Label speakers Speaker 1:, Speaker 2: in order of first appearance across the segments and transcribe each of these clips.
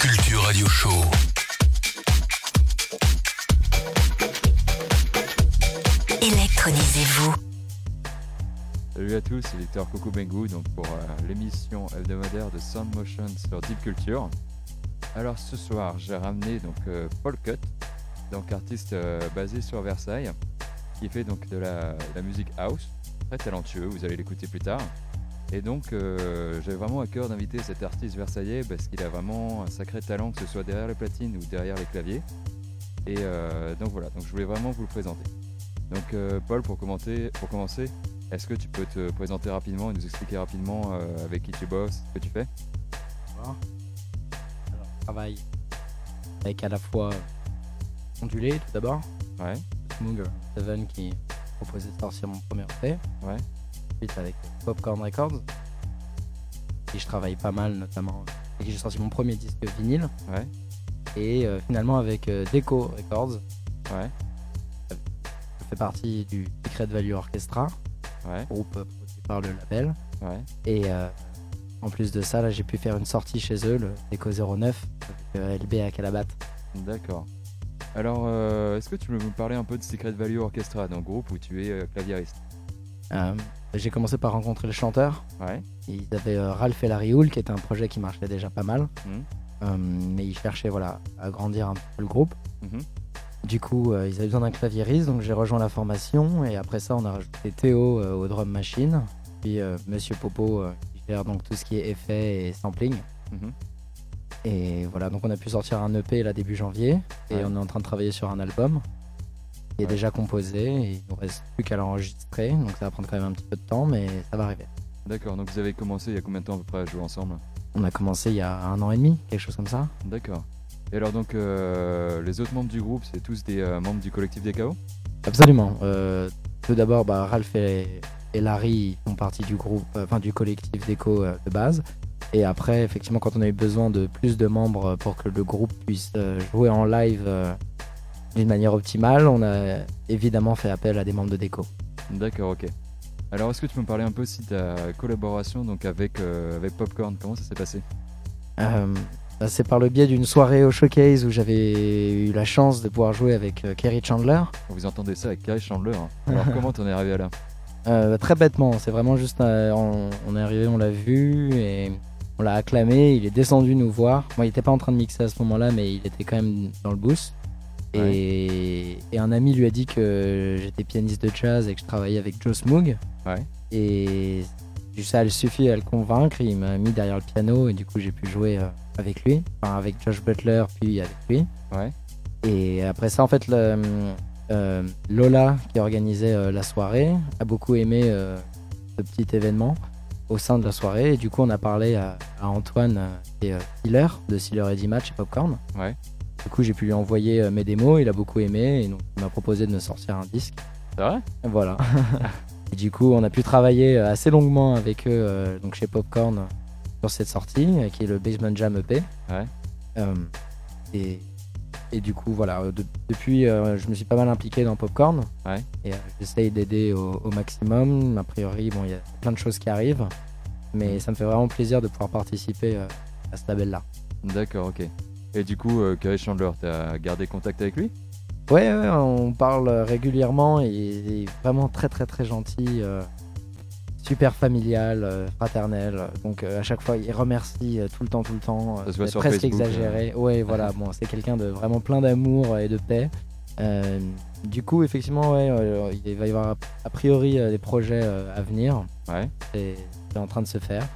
Speaker 1: Culture Radio Show.
Speaker 2: Électronisez-vous.
Speaker 3: Salut à tous, c'est Victor Coco Bengou donc pour euh, l'émission hebdomadaire de Sound Motion sur Deep Culture. Alors ce soir, j'ai ramené donc euh, Paul Cut, donc artiste euh, basé sur Versailles, qui fait donc de la, la musique house, très talentueux, vous allez l'écouter plus tard. Et donc euh, j'avais vraiment à cœur d'inviter cet artiste versaillais parce qu'il a vraiment un sacré talent, que ce soit derrière les platines ou derrière les claviers. Et euh, donc voilà, donc je voulais vraiment vous le présenter. Donc euh, Paul, pour, commenter, pour commencer, est-ce que tu peux te présenter rapidement et nous expliquer rapidement avec qui tu bosses, ce que tu fais?
Speaker 4: Alors, je travaille avec à la fois Ondulé tout d'abord,
Speaker 3: Ouais,
Speaker 4: Smoog Seven qui proposait de sortir mon premier EP.
Speaker 3: Ouais.
Speaker 4: Ensuite avec Popcorn Records. Et je travaille pas mal notamment qui j'ai sorti mon premier disque vinyle.
Speaker 3: ouais,
Speaker 4: Et euh, finalement avec euh, Deco Records.
Speaker 3: ouais,
Speaker 4: Je fais partie du Secret Value Orchestra,
Speaker 3: ouais,
Speaker 4: groupe euh, produit par le label.
Speaker 3: ouais.
Speaker 4: Et en plus de ça, là j'ai pu faire une sortie chez eux, le Deco 09, avec LB à Calabat.
Speaker 3: D'accord. Alors, euh, est-ce que tu peux me parler un peu de Secret Value Orchestra, donc groupe où tu es euh, claviériste?
Speaker 4: Euh, j'ai commencé par rencontrer le chanteur.
Speaker 3: Ouais,
Speaker 4: Ils avaient euh, Ralph et Larry Hull, qui était un projet qui marchait déjà pas mal.
Speaker 3: Mhm.
Speaker 4: Euh, mais ils cherchaient voilà, à grandir un peu le groupe.
Speaker 3: Mhm.
Speaker 4: Du coup, euh, ils avaient besoin d'un claviériste, donc j'ai rejoint la formation. Et après ça, on a rajouté Théo au drum machine. Puis Monsieur Popo, qui gère donc tout ce qui est effets et sampling.
Speaker 3: Mhm.
Speaker 4: Et voilà, donc on a pu sortir un EP là début janvier. Et
Speaker 3: Ouais.
Speaker 4: on est en train de travailler sur un album qui est déjà composé. Et il nous reste plus qu'à l'enregistrer. Donc ça va prendre quand même un petit peu de temps, mais ça va arriver.
Speaker 3: D'accord, donc vous avez commencé il y a combien de temps à peu près à jouer ensemble?
Speaker 4: On a commencé il y a un an et demi, quelque chose comme ça.
Speaker 3: D'accord. Et alors donc euh, les autres membres du groupe, c'est tous des euh, membres du collectif des KO
Speaker 4: Absolument. Euh, tout d'abord, bah, Ralph et, et Larry font partie du groupe, enfin du collectif d'écho euh, de base. Et après, effectivement, quand on a eu besoin de plus de membres pour que le groupe puisse jouer en live d'une manière optimale, on a évidemment fait appel à des membres de déco.
Speaker 3: D'accord, ok. Alors est-ce que tu peux me parler un peu si ta collaboration donc avec, euh, avec Popcorn, comment ça s'est passé?
Speaker 4: Euh, bah, c'est par le biais d'une soirée au showcase où j'avais eu la chance de pouvoir jouer avec euh, Kerry Chandler.
Speaker 3: Vous entendez ça avec Carrie Chandler. hein. Alors comment t'en es arrivé à là
Speaker 4: très bêtement, c'est vraiment juste, on, on est arrivé, on l'a vu et on l'a acclamé. Il est descendu nous voir. Moi, il était pas en train de mixer à ce moment-là, mais il était quand même dans le boost. Et, et un ami lui a dit que j'étais pianiste de jazz et que je travaillais avec Joe Smoog.
Speaker 3: Ouais.
Speaker 4: Et ça a suffi à le convaincre. Il m'a mis derrière le piano et du coup j'ai pu jouer euh, avec lui, enfin avec Josh Butler puis avec lui.
Speaker 3: Ouais.
Speaker 4: Et après ça, en fait, le, euh, Lola, qui organisait euh, la soirée, a beaucoup aimé euh, ce petit événement au sein de la soirée. Et du coup, on a parlé à, à Antoine, euh, Sealer, de Sealer Eddie Match et Popcorn.
Speaker 3: Ouais.
Speaker 4: Du coup, j'ai pu lui envoyer euh, mes démos, il a beaucoup aimé, et donc il m'a proposé de me sortir un disque.
Speaker 3: C'est vrai?
Speaker 4: Voilà. et du coup, on a pu travailler euh, assez longuement avec eux, euh, donc chez Popcorn, sur cette sortie, qui est le Basement Jam EP.
Speaker 3: Ouais.
Speaker 4: Euh, et, et du coup, voilà, de- depuis, euh, je me suis pas mal impliqué dans Popcorn.
Speaker 3: Ouais.
Speaker 4: Et euh, j'essaye d'aider au, au maximum. A priori, bon, il y a plein de choses qui arrivent, mais ça me fait vraiment plaisir de pouvoir participer à ce label-là.
Speaker 3: D'accord, ok. Et du coup, euh, Carrie Chandler, t'as gardé contact avec lui?
Speaker 4: Ouais, ouais, on parle régulièrement et il est vraiment très très très gentil, euh, super familial, euh, fraternel. Donc euh, à chaque fois, il remercie euh, tout le temps, tout le temps.
Speaker 3: Ça
Speaker 4: euh,
Speaker 3: se voit
Speaker 4: c'est
Speaker 3: sur
Speaker 4: presque
Speaker 3: Facebook,
Speaker 4: exagéré. Ouais, voilà, bon, c'est quelqu'un de vraiment plein d'amour et de paix. Euh, du coup, effectivement, ouais, euh, il va y avoir a priori euh, des projets euh, à venir.
Speaker 3: Ouais.
Speaker 4: C'est c'est en train de se faire,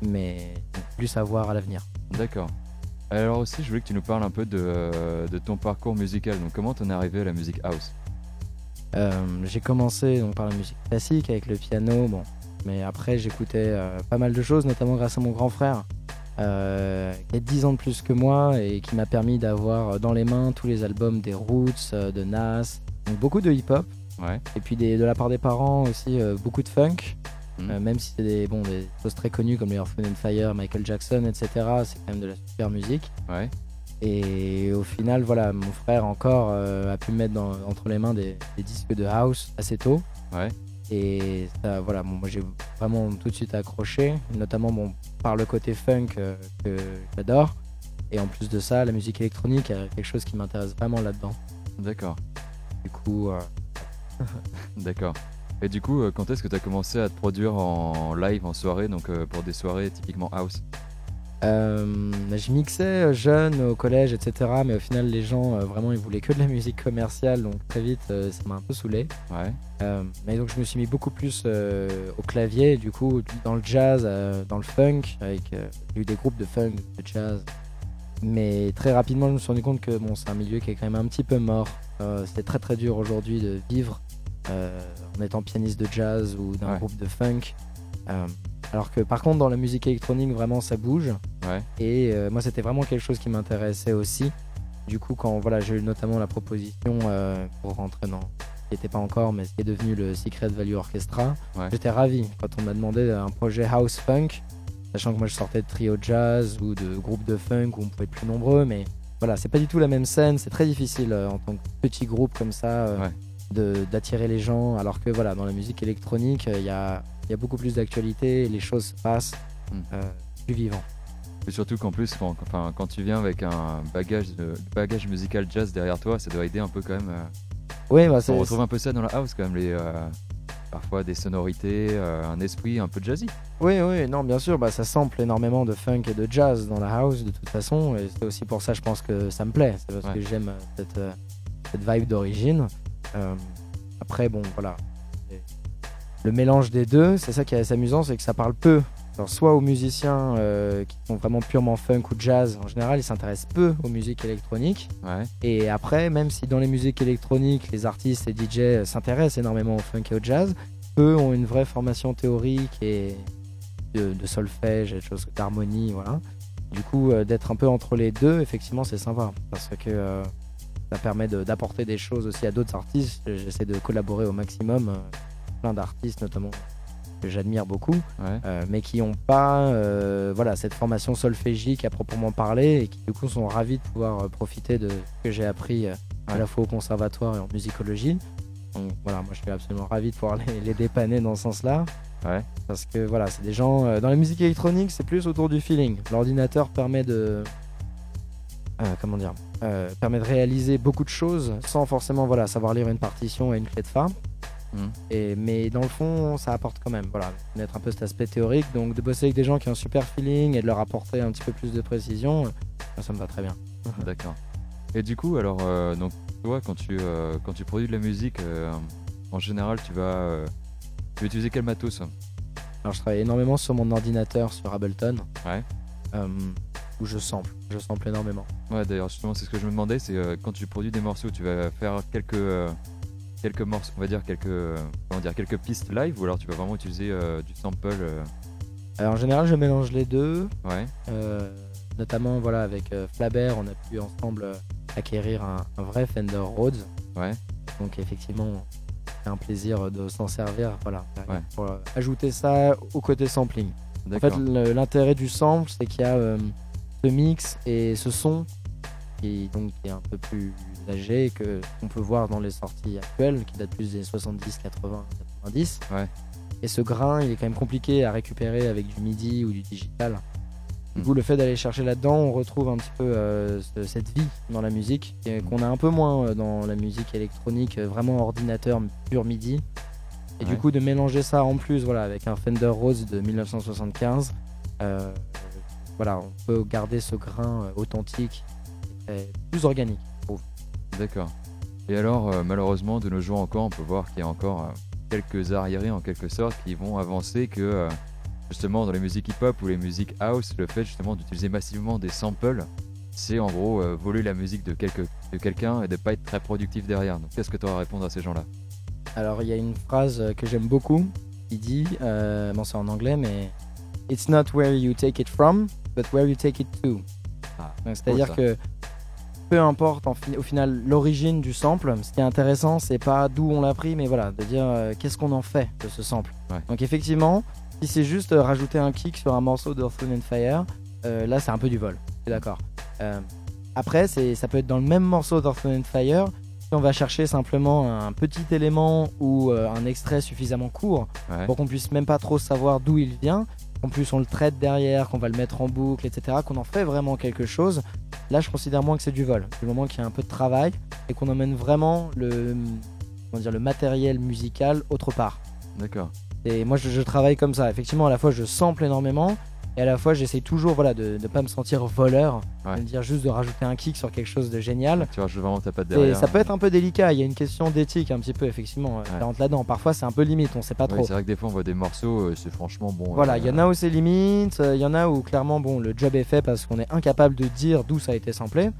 Speaker 4: mais plus à voir à l'avenir.
Speaker 3: D'accord. Alors aussi, je voulais que tu nous parles un peu de, euh, de ton parcours musical. Donc comment t'en es arrivé à la musique house?
Speaker 4: Euh, j'ai commencé donc, par la musique classique avec le piano, bon, mais après j'écoutais euh, pas mal de choses, notamment grâce à mon grand frère, euh, qui a 10 ans de plus que moi et qui m'a permis d'avoir dans les mains tous les albums des Roots, de Nas, donc beaucoup de hip-hop,
Speaker 3: Ouais.
Speaker 4: et puis des- de la part des parents aussi beaucoup de funk,
Speaker 3: Mhm.
Speaker 4: euh, même si c'est des, bon, des choses très connues comme les Earth, and Fire, Michael Jackson, etc. C'est quand même de la super musique.
Speaker 3: Ouais.
Speaker 4: Et au final, voilà, mon frère encore euh, a pu me mettre dans- entre les mains des, des disques de house assez tôt.
Speaker 3: Ouais.
Speaker 4: Et ça, voilà, bon, moi j'ai vraiment tout de suite accroché, notamment bon, par le côté funk euh, que j'adore. Et en plus de ça, la musique électronique, il y a quelque chose qui m'intéresse vraiment là-dedans.
Speaker 3: D'accord.
Speaker 4: Du coup,
Speaker 3: D'accord. Et du coup, euh, quand est-ce que tu as commencé à te produire en live, en soirée, donc euh, pour des soirées typiquement house?
Speaker 4: Euh, je mixais euh, jeune au collège, etc. Mais au final, les gens, euh, vraiment, ils voulaient que de la musique commerciale. Donc très vite, euh, ça m'a un peu saoulé.
Speaker 3: Ouais.
Speaker 4: Mais donc je me suis mis beaucoup plus au clavier, du coup dans le jazz, dans le funk, avec eu des groupes de funk, de jazz. Mais très rapidement je me suis rendu compte que bon, c'est un milieu qui est quand même un petit peu mort. C'est très très dur aujourd'hui de vivre en étant pianiste de jazz ou d'un
Speaker 3: Ouais.
Speaker 4: groupe de funk. Euh, alors que par contre dans la musique électronique vraiment ça bouge.
Speaker 3: Ouais.
Speaker 4: Et euh, moi, c'était vraiment quelque chose qui m'intéressait aussi. Du coup, quand voilà, j'ai eu notamment la proposition euh, pour rentrer dans ce qui n'était pas encore, mais ce qui est devenu le Secret Value Orchestra,
Speaker 3: Ouais.
Speaker 4: j'étais ravi quand on m'a demandé un projet house funk, sachant que moi je sortais de trio jazz ou de groupe de funk où on pouvait être plus nombreux, mais voilà, c'est pas du tout la même scène, c'est très difficile euh, en tant que petit groupe comme ça euh,
Speaker 3: Ouais.
Speaker 4: D'attirer les gens, alors que voilà, dans la musique électronique, euh, il y, a, y a beaucoup plus d'actualité, les choses se passent
Speaker 3: Mm.
Speaker 4: euh, plus vivant.
Speaker 3: Et surtout qu'en plus, quand, enfin, quand tu viens avec un bagage, de, bagage musical jazz derrière toi, ça doit aider un peu quand même. euh,
Speaker 4: Oui, bah,
Speaker 3: on retrouve un peu ça dans la house quand même, les, euh, parfois des sonorités, euh, un esprit un peu jazzy.
Speaker 4: Oui, oui, non, bien sûr, bah, ça sample énormément de funk et de jazz dans la house de toute façon, et c'est aussi pour ça, je pense que ça me plaît, c'est parce
Speaker 3: Ouais.
Speaker 4: que j'aime cette, cette vibe d'origine. Euh, après, bon, voilà, le mélange des deux, c'est ça qui est assez amusant, c'est que ça parle peu. Alors, soit aux musiciens euh, qui sont vraiment purement funk ou jazz, en général, ils s'intéressent peu aux musiques électroniques.
Speaker 3: Ouais.
Speaker 4: Et après, même si dans les musiques électroniques, les artistes et DJ s'intéressent énormément au funk et au jazz, eux ont une vraie formation théorique et de, de solfège et de choses d'harmonie, voilà. Du coup, euh, d'être un peu entre les deux, effectivement, c'est sympa parce que euh, ça permet de- d'apporter des choses aussi à d'autres artistes. J'essaie de collaborer au maximum, euh, plein d'artistes notamment que j'admire beaucoup
Speaker 3: Ouais.
Speaker 4: euh, mais qui n'ont pas euh, voilà, cette formation solfégique à proprement parler et qui du coup sont ravis de pouvoir profiter de ce que j'ai appris euh, à la fois au conservatoire et en musicologie. Donc voilà, moi je suis absolument ravi de pouvoir les, les dépanner dans ce sens-là.
Speaker 3: Ouais.
Speaker 4: Parce que voilà, c'est des gens. dans la musique électronique, c'est plus autour du feeling. L'ordinateur permet de. Euh, comment dire euh, Permet de réaliser beaucoup de choses sans forcément voilà, savoir lire une partition et une clé de fa.
Speaker 3: Mhm.
Speaker 4: Et, mais dans le fond, ça apporte quand même, voilà, connaître un peu cet aspect théorique. Donc de bosser avec des gens qui ont un super feeling et de leur apporter un petit peu plus de précision, euh, ça me va très bien.
Speaker 3: D'accord. Et du coup, alors, euh, donc, toi, quand tu, quand tu produis de la musique, en général, tu vas, tu vas utiliser quel matos?
Speaker 4: Alors je travaille énormément sur mon ordinateur sur Ableton.
Speaker 3: Ouais.
Speaker 4: Où je sample, je sample énormément.
Speaker 3: Ouais, d'ailleurs, justement, c'est ce que je me demandais, c'est euh, quand tu produis des morceaux, tu vas faire quelques, euh, quelques morceaux, on va dire quelques, euh, comment dire, quelques pistes live, ou alors tu vas vraiment utiliser euh, du sample.
Speaker 4: Alors en général, je mélange les deux.
Speaker 3: Ouais.
Speaker 4: Notamment voilà avec Flabert on a pu ensemble acquérir un, un vrai Fender Rhodes
Speaker 3: Ouais.
Speaker 4: donc effectivement c'est un plaisir de s'en servir voilà
Speaker 3: Ouais.
Speaker 4: pour ajouter ça au côté sampling en fait l'intérêt du sample c'est qu'il y a ce mix et ce son qui donc est un peu plus âgé que qu'on peut voir dans les sorties actuelles qui datent plus des 70 80 90
Speaker 3: Ouais.
Speaker 4: et ce grain il est quand même compliqué à récupérer avec du midi ou du digital du
Speaker 3: Mm.
Speaker 4: coup, le fait d'aller chercher là-dedans, on retrouve un petit peu euh, ce- cette vie dans la musique, qu'on a un peu moins euh, dans la musique électronique, euh, vraiment ordinateur pur MIDI. Et du coup, de mélanger ça en plus, voilà, avec un Fender Rose de 1975, euh, voilà, on peut garder ce grain euh, authentique, et plus organique. je trouve.
Speaker 3: D'accord. Et alors, euh, malheureusement, de nos jours encore, on peut voir qu'il y a encore euh, quelques arriérés en quelque sorte qui vont avancer que euh, justement dans les musiques hip-hop ou les musiques house, le fait justement d'utiliser massivement des samples, c'est en gros voler la musique de, quelque- de quelqu'un et de pas être très productif derrière. Donc qu'est-ce que tu auras à répondre à ces gens-là?
Speaker 4: Alors, il y a une phrase que j'aime beaucoup qui dit, bon, c'est en anglais, mais It's not where you take it from, but where you take it to.
Speaker 3: Ah,
Speaker 4: C'est-à-dire que peu importe en fi- au final l'origine du sample, ce qui est intéressant, c'est pas d'où on l'a pris, mais voilà, de dire euh, qu'est-ce qu'on en fait de ce sample.
Speaker 3: Ouais.
Speaker 4: Donc, effectivement, si c'est juste euh, rajouter un kick sur un morceau de Wind and Fire, euh, là, c'est un peu du vol. D'accord. Après, ça peut être dans le même morceau d'Earth, Wind and Fire. Si on va chercher simplement un petit élément ou un extrait suffisamment court
Speaker 3: Ouais.
Speaker 4: pour qu'on puisse même pas trop savoir d'où il vient, qu'en plus on le traite derrière, qu'on va le mettre en boucle, etc., qu'on en fait vraiment quelque chose, là je considère moins que c'est du vol. Du moment qu'il y a un peu de travail et qu'on emmène vraiment le, comment dire, le matériel musical autre part.
Speaker 3: D'accord.
Speaker 4: Et moi je, je travaille comme ça. Effectivement, à la fois je sample énormément et à la fois j'essaye toujours voilà, de ne pas me sentir voleur,
Speaker 3: Ouais.
Speaker 4: de me dire juste de rajouter un kick sur quelque chose de génial.
Speaker 3: Tu rajoutes vraiment ta patte
Speaker 4: Et
Speaker 3: derrière.
Speaker 4: ça peut être un peu délicat, il y a une question d'éthique un petit peu, effectivement, euh,
Speaker 3: Ouais.
Speaker 4: rentre là-dedans. Parfois c'est un peu limite, on sait pas trop.
Speaker 3: c'est vrai que des fois on voit des morceaux, euh, c'est franchement bon.
Speaker 4: Voilà,
Speaker 3: euh,
Speaker 4: il y en a où c'est limite, il y en a où clairement bon le job est fait parce qu'on est incapable de dire d'où ça a été samplé.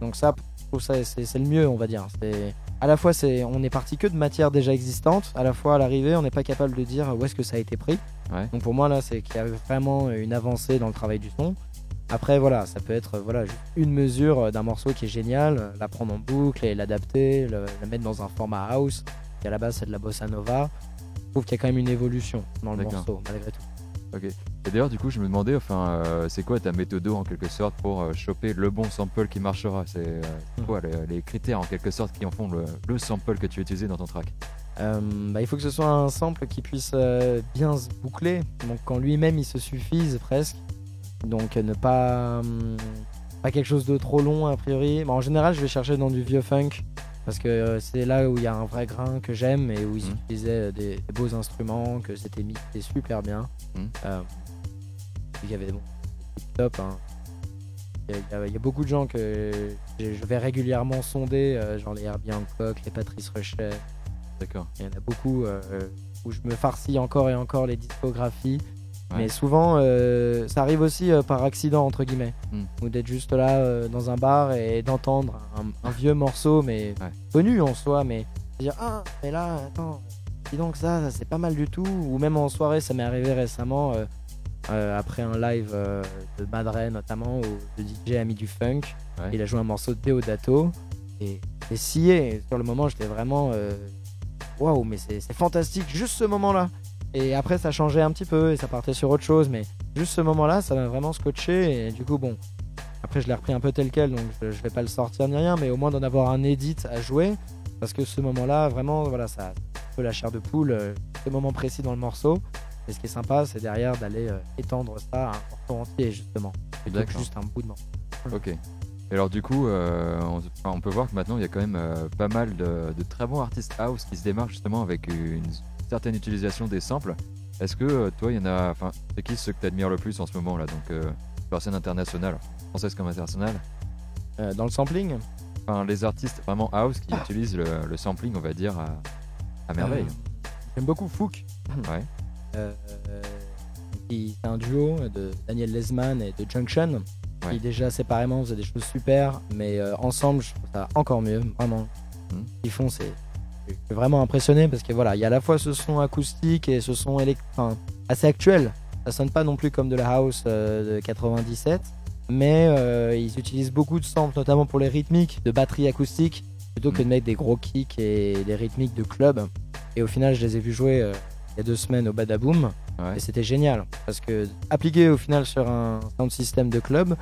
Speaker 4: Donc ça, je trouve ça c'est c'est le mieux, on va dire. C'est à la fois c'est on est parti que de matière déjà existante, à la fois à l'arrivée on n'est pas capable de dire où est-ce que ça a été pris.
Speaker 3: Ouais.
Speaker 4: Donc pour moi là c'est qu'il y a vraiment une avancée dans le travail du son. Après voilà, ça peut être voilà une mesure d'un morceau qui est génial, la prendre en boucle et l'adapter, le, le mettre dans un format house qui à la base c'est de la bossa nova. Je trouve qu'il y a quand même une évolution dans le morceau malgré tout.
Speaker 3: Et d'ailleurs, du coup, je me demandais, enfin, euh, c'est quoi ta méthode en quelque sorte pour euh, choper le bon sample qui marchera? C'est euh,
Speaker 4: Hmm.
Speaker 3: quoi les, les critères en quelque sorte qui en font le, le sample que tu vas utiliser dans ton track?
Speaker 4: Bah, il faut que ce soit un sample qui puisse bien se boucler, donc quand lui-même il se suffise presque. Donc ne pas, hum, pas quelque chose de trop long a priori. Bah, en général, je vais chercher dans du vieux funk parce que euh, c'est là où il y a un vrai grain que j'aime et où ils
Speaker 3: Mhm.
Speaker 4: utilisaient des, des beaux instruments, que c'était mixé super bien.
Speaker 3: Mhm.
Speaker 4: Euh, il y avait bon, top. hein. Il y, a- il y beaucoup de gens que je vais régulièrement sonder, euh, genre les Herbie Hancock, les Patrice Rechet.
Speaker 3: D'accord.
Speaker 4: Il y en a beaucoup euh, où je me farcis encore et encore les discographies.
Speaker 3: Ouais.
Speaker 4: Mais souvent, euh, ça arrive aussi euh, par accident, entre guillemets.
Speaker 3: Hmm.
Speaker 4: Ou d'être juste là euh, dans un bar et d'entendre un, un vieux morceau, mais
Speaker 3: Ouais.
Speaker 4: connu en soi, mais dire Ah, mais là, attends, dis donc ça, ça, c'est pas mal du tout. Ou même en soirée, ça m'est arrivé récemment, après un live de Madre notamment, où le DJ a mis du funk.
Speaker 3: Ouais.
Speaker 4: Il a joué un morceau de Deodato. Et, et scié. Sur le moment, j'étais vraiment. Waouh, mais c'est c'est fantastique, juste ce moment-là. Et après, ça changeait un petit peu et ça partait sur autre chose. Mais juste ce moment-là, ça m'a vraiment scotché. Et du coup, bon. Après, je l'ai repris un peu tel quel, donc je, vais pas le sortir ni rien. Mais au moins d'en avoir un edit à jouer. Parce que ce moment-là, vraiment, voilà, ça un peu la chair de poule. euh, ce moment précis dans le morceau. Et ce qui est sympa, c'est derrière d'aller euh, étendre ça à un morceau entier, justement.
Speaker 3: D'accord.
Speaker 4: juste un bout de morceau.
Speaker 3: Ok. Et alors du coup, euh, on, peut voir que maintenant il y a quand même euh, pas mal de, de très bons artistes house qui se démarquent justement avec une certaine utilisation des samples. Est-ce que euh, toi, il y en a, enfin, c'est qui ceux que tu admires le plus en ce moment là Donc, euh, scène internationale, française comme internationale?
Speaker 4: Euh, dans le sampling,
Speaker 3: Enfin, les artistes vraiment house qui utilisent le, le sampling, on va dire, à, à merveille.
Speaker 4: Euh, J'aime beaucoup Fouk.
Speaker 3: Ouais.
Speaker 4: Euh, c'est un duo de Daniel Lesman et de Junction.
Speaker 3: Ouais.
Speaker 4: Qui déjà séparément faisaient des choses super, mais euh, ensemble, je trouve ça encore mieux, vraiment. Ce qu'ils font, c'est suis vraiment impressionné parce que voilà, il y a à la fois ce son acoustique et ce son enfin, assez actuel. Ça sonne pas non plus comme de la house euh, de 97, mais euh, ils utilisent beaucoup de samples, notamment pour les rythmiques de batterie acoustique, plutôt que de mettre des gros kicks et des rythmiques de club. Et au final, je les ai vus jouer euh, il y a deux semaines au Badaboom.
Speaker 3: Ouais.
Speaker 4: Et c'était génial parce que appliqué au final sur un sound system de club,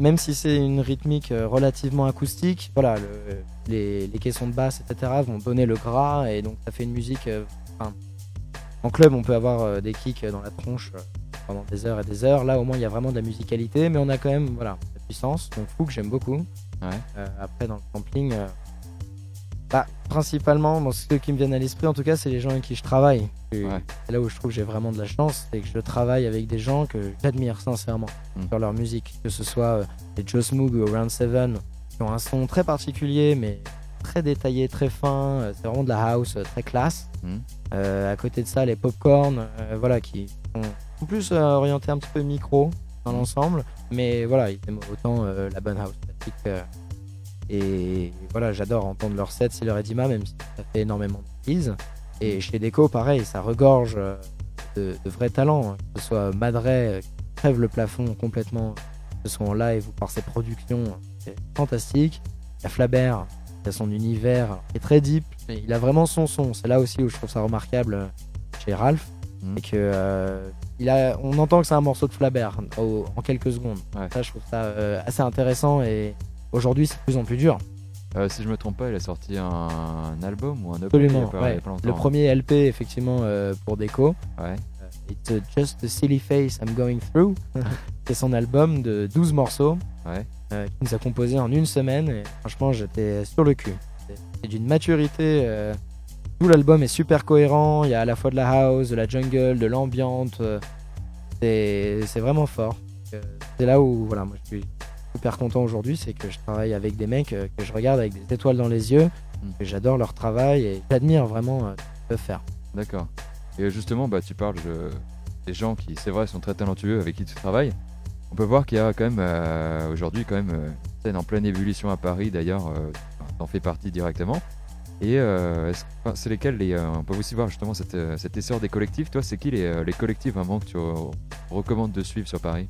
Speaker 4: même si c'est une rythmique relativement acoustique, voilà, le- les, les caissons de basse, etc. vont donner le gras et donc ça fait une musique. euh, enfin, en club, on peut avoir euh, des kicks dans la tronche euh, pendant des heures et des heures. Là, au moins, il y a vraiment de la musicalité, mais on a quand même voilà, de la puissance. Donc, Fou que j'aime beaucoup.
Speaker 3: Ouais.
Speaker 4: Euh, après, dans le sampling, euh, bah, principalement, bon, ceux qui me viennent à l'esprit, en tout cas, c'est les gens avec qui je travaille.
Speaker 3: Ouais.
Speaker 4: c'est là où je trouve que j'ai vraiment de la chance, c'est que je travaille avec des gens que j'admire sincèrement
Speaker 3: Mm.
Speaker 4: sur leur musique. Que ce soit euh, les Joe Smoog ou Round 7, qui ont un son très particulier, mais très détaillé, très fin. euh, C'est vraiment de la house euh, très classe.
Speaker 3: Mm.
Speaker 4: Euh, à côté de ça, les Popcorn, euh, voilà, qui sont en plus orientés un petit peu micro dans
Speaker 3: Mm.
Speaker 4: l'ensemble. Mais voilà, ils aiment autant la bonne house classique. et voilà, j'adore entendre leur set, c'est leur Edima, même si ça fait énormément de prises. Et chez Deco, pareil, ça regorge de, de vrais talents. hein. Que ce soit Madre, euh, qui crève le plafond complètement, que ce soit en live ou par ses productions, c'est fantastique. Il y a Flabert, qui a son univers, qui est très deep. Et il a vraiment son son. C'est là aussi où je trouve ça remarquable chez Ralph.
Speaker 3: Mhm.
Speaker 4: Et que euh, il a, on entend que c'est un morceau de Flabert au- en quelques secondes.
Speaker 3: Ouais.
Speaker 4: Ça, je trouve ça euh, assez intéressant et aujourd'hui, c'est de plus en plus dur.
Speaker 3: Euh, si je me trompe pas, il a sorti un, un album ou un EP il y a
Speaker 4: Absolument.
Speaker 3: pas- il y a
Speaker 4: ouais.
Speaker 3: pas longtemps.
Speaker 4: Le premier LP, effectivement, euh, pour Déco.
Speaker 3: Ouais.
Speaker 4: It's Just the Silly Face I'm Going Through. c'est son album de 12 morceaux
Speaker 3: Ouais.
Speaker 4: euh, qu'il nous a composé en une semaine. Et franchement, j'étais sur le cul. C'est- d'une maturité. euh, tout l'album est super cohérent. Il y a à la fois de la house, de la jungle, de l'ambiante. euh, c'est vraiment fort. C'est là où voilà, moi, je suis super content aujourd'hui. C'est que je travaille avec des mecs que je regarde avec des étoiles dans les yeux.
Speaker 3: Mm.
Speaker 4: J'adore leur travail et j'admire vraiment ce qu'ils peuvent faire.
Speaker 3: D'accord. Et justement, bah, tu parles de- des gens qui, c'est vrai, sont très talentueux avec qui tu travailles. On peut voir qu'il y a quand même euh, aujourd'hui quand même euh, une scène en pleine ébullition à Paris. D'ailleurs, euh, t'en fais partie directement. Et euh, enfin, c'est lesquels les, On peut aussi voir justement cette, cet essor des collectifs. Toi, c'est qui les, les collectifs vraiment que tu recommandes de suivre sur Paris?